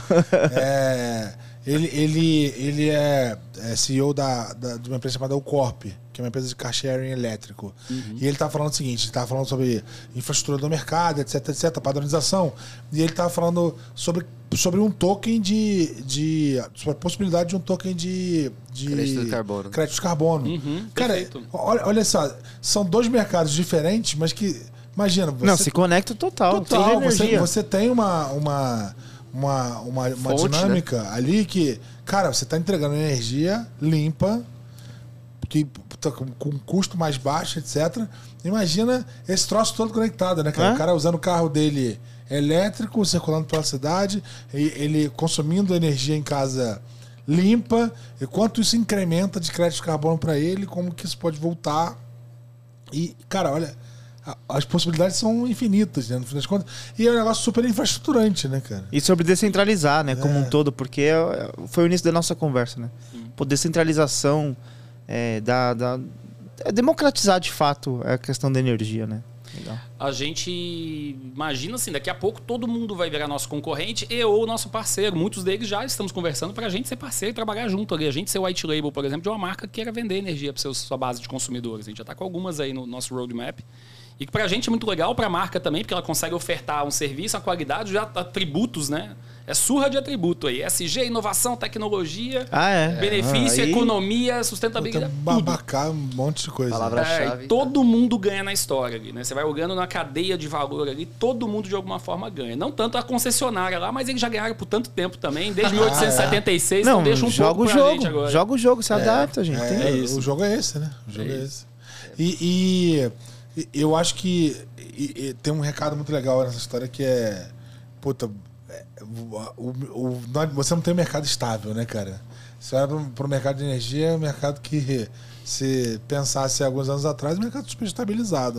É, ele, ele, ele é, é CEO da, da- de uma empresa chamada Ucorp, que é uma empresa de car sharing elétrico. E ele estava falando o seguinte: ele estava falando sobre infraestrutura do mercado, etc, etc, padronização. E ele estava falando sobre, sobre um token de, de. sobre a possibilidade de um token de. de Crédito de carbono. Crédito de carbono. Uhum, Cara, perfeito. olha, olha só, são dois mercados diferentes, mas que. Imagina, você Não, se conecta total. Total, seja você, você tem uma, uma, uma, uma, uma Fonte, né? dinâmica ali que, cara, você está entregando energia limpa, que tá com, com um custo mais baixo, etc. Imagina esse troço todo conectado, né, cara? É? O cara usando o carro dele elétrico, circulando pela cidade, e ele consumindo energia em casa limpa, e quanto isso incrementa de crédito de carbono para ele, como que isso pode voltar e, cara, olha, a- as possibilidades são infinitas, né, no fim das contas. E é um negócio super infraestruturante, né, cara? E sobre descentralizar, né, como É. um todo, porque é- foi o início da nossa conversa, né? Pô, descentralização é, da, da- é democratizar de fato a questão da energia, né? Legal. A gente imagina assim, daqui a pouco todo mundo vai virar nosso concorrente e ou nosso parceiro. Muitos deles já estamos conversando para a gente ser parceiro e trabalhar junto ali. A gente ser white label, por exemplo, de uma marca que queira vender energia para sua base de consumidores. A gente já está com algumas aí no nosso roadmap. E que para a gente é muito legal, para a marca também, porque ela consegue ofertar um serviço, a qualidade, já atributos, né? É surra de atributo aí. SG, inovação, tecnologia, Ah, é. benefício, Aí- economia, Tem sustentabilidade. tudo. babacar um monte de coisa. Palavra- É, Palavra-chave, e todo mundo ganha na história ali, né? Você vai olhando na cadeia de valor ali, todo mundo de alguma forma ganha. Não tanto a concessionária lá, mas eles já ganharam por tanto tempo também, desde 1876, Não, então deixa um joga pouco o pra jogo. gente agora. Joga o jogo, se adapta, gente. É, É isso. O jogo é esse, né? O jogo é, esse. E, e- eu acho que e- e tem um recado muito legal nessa história que é. Puta, é, o, o- você não tem um mercado estável, né, cara? Você olha para o mercado de energia, é um mercado que, se pensasse alguns anos atrás, é um mercado super estabilizado.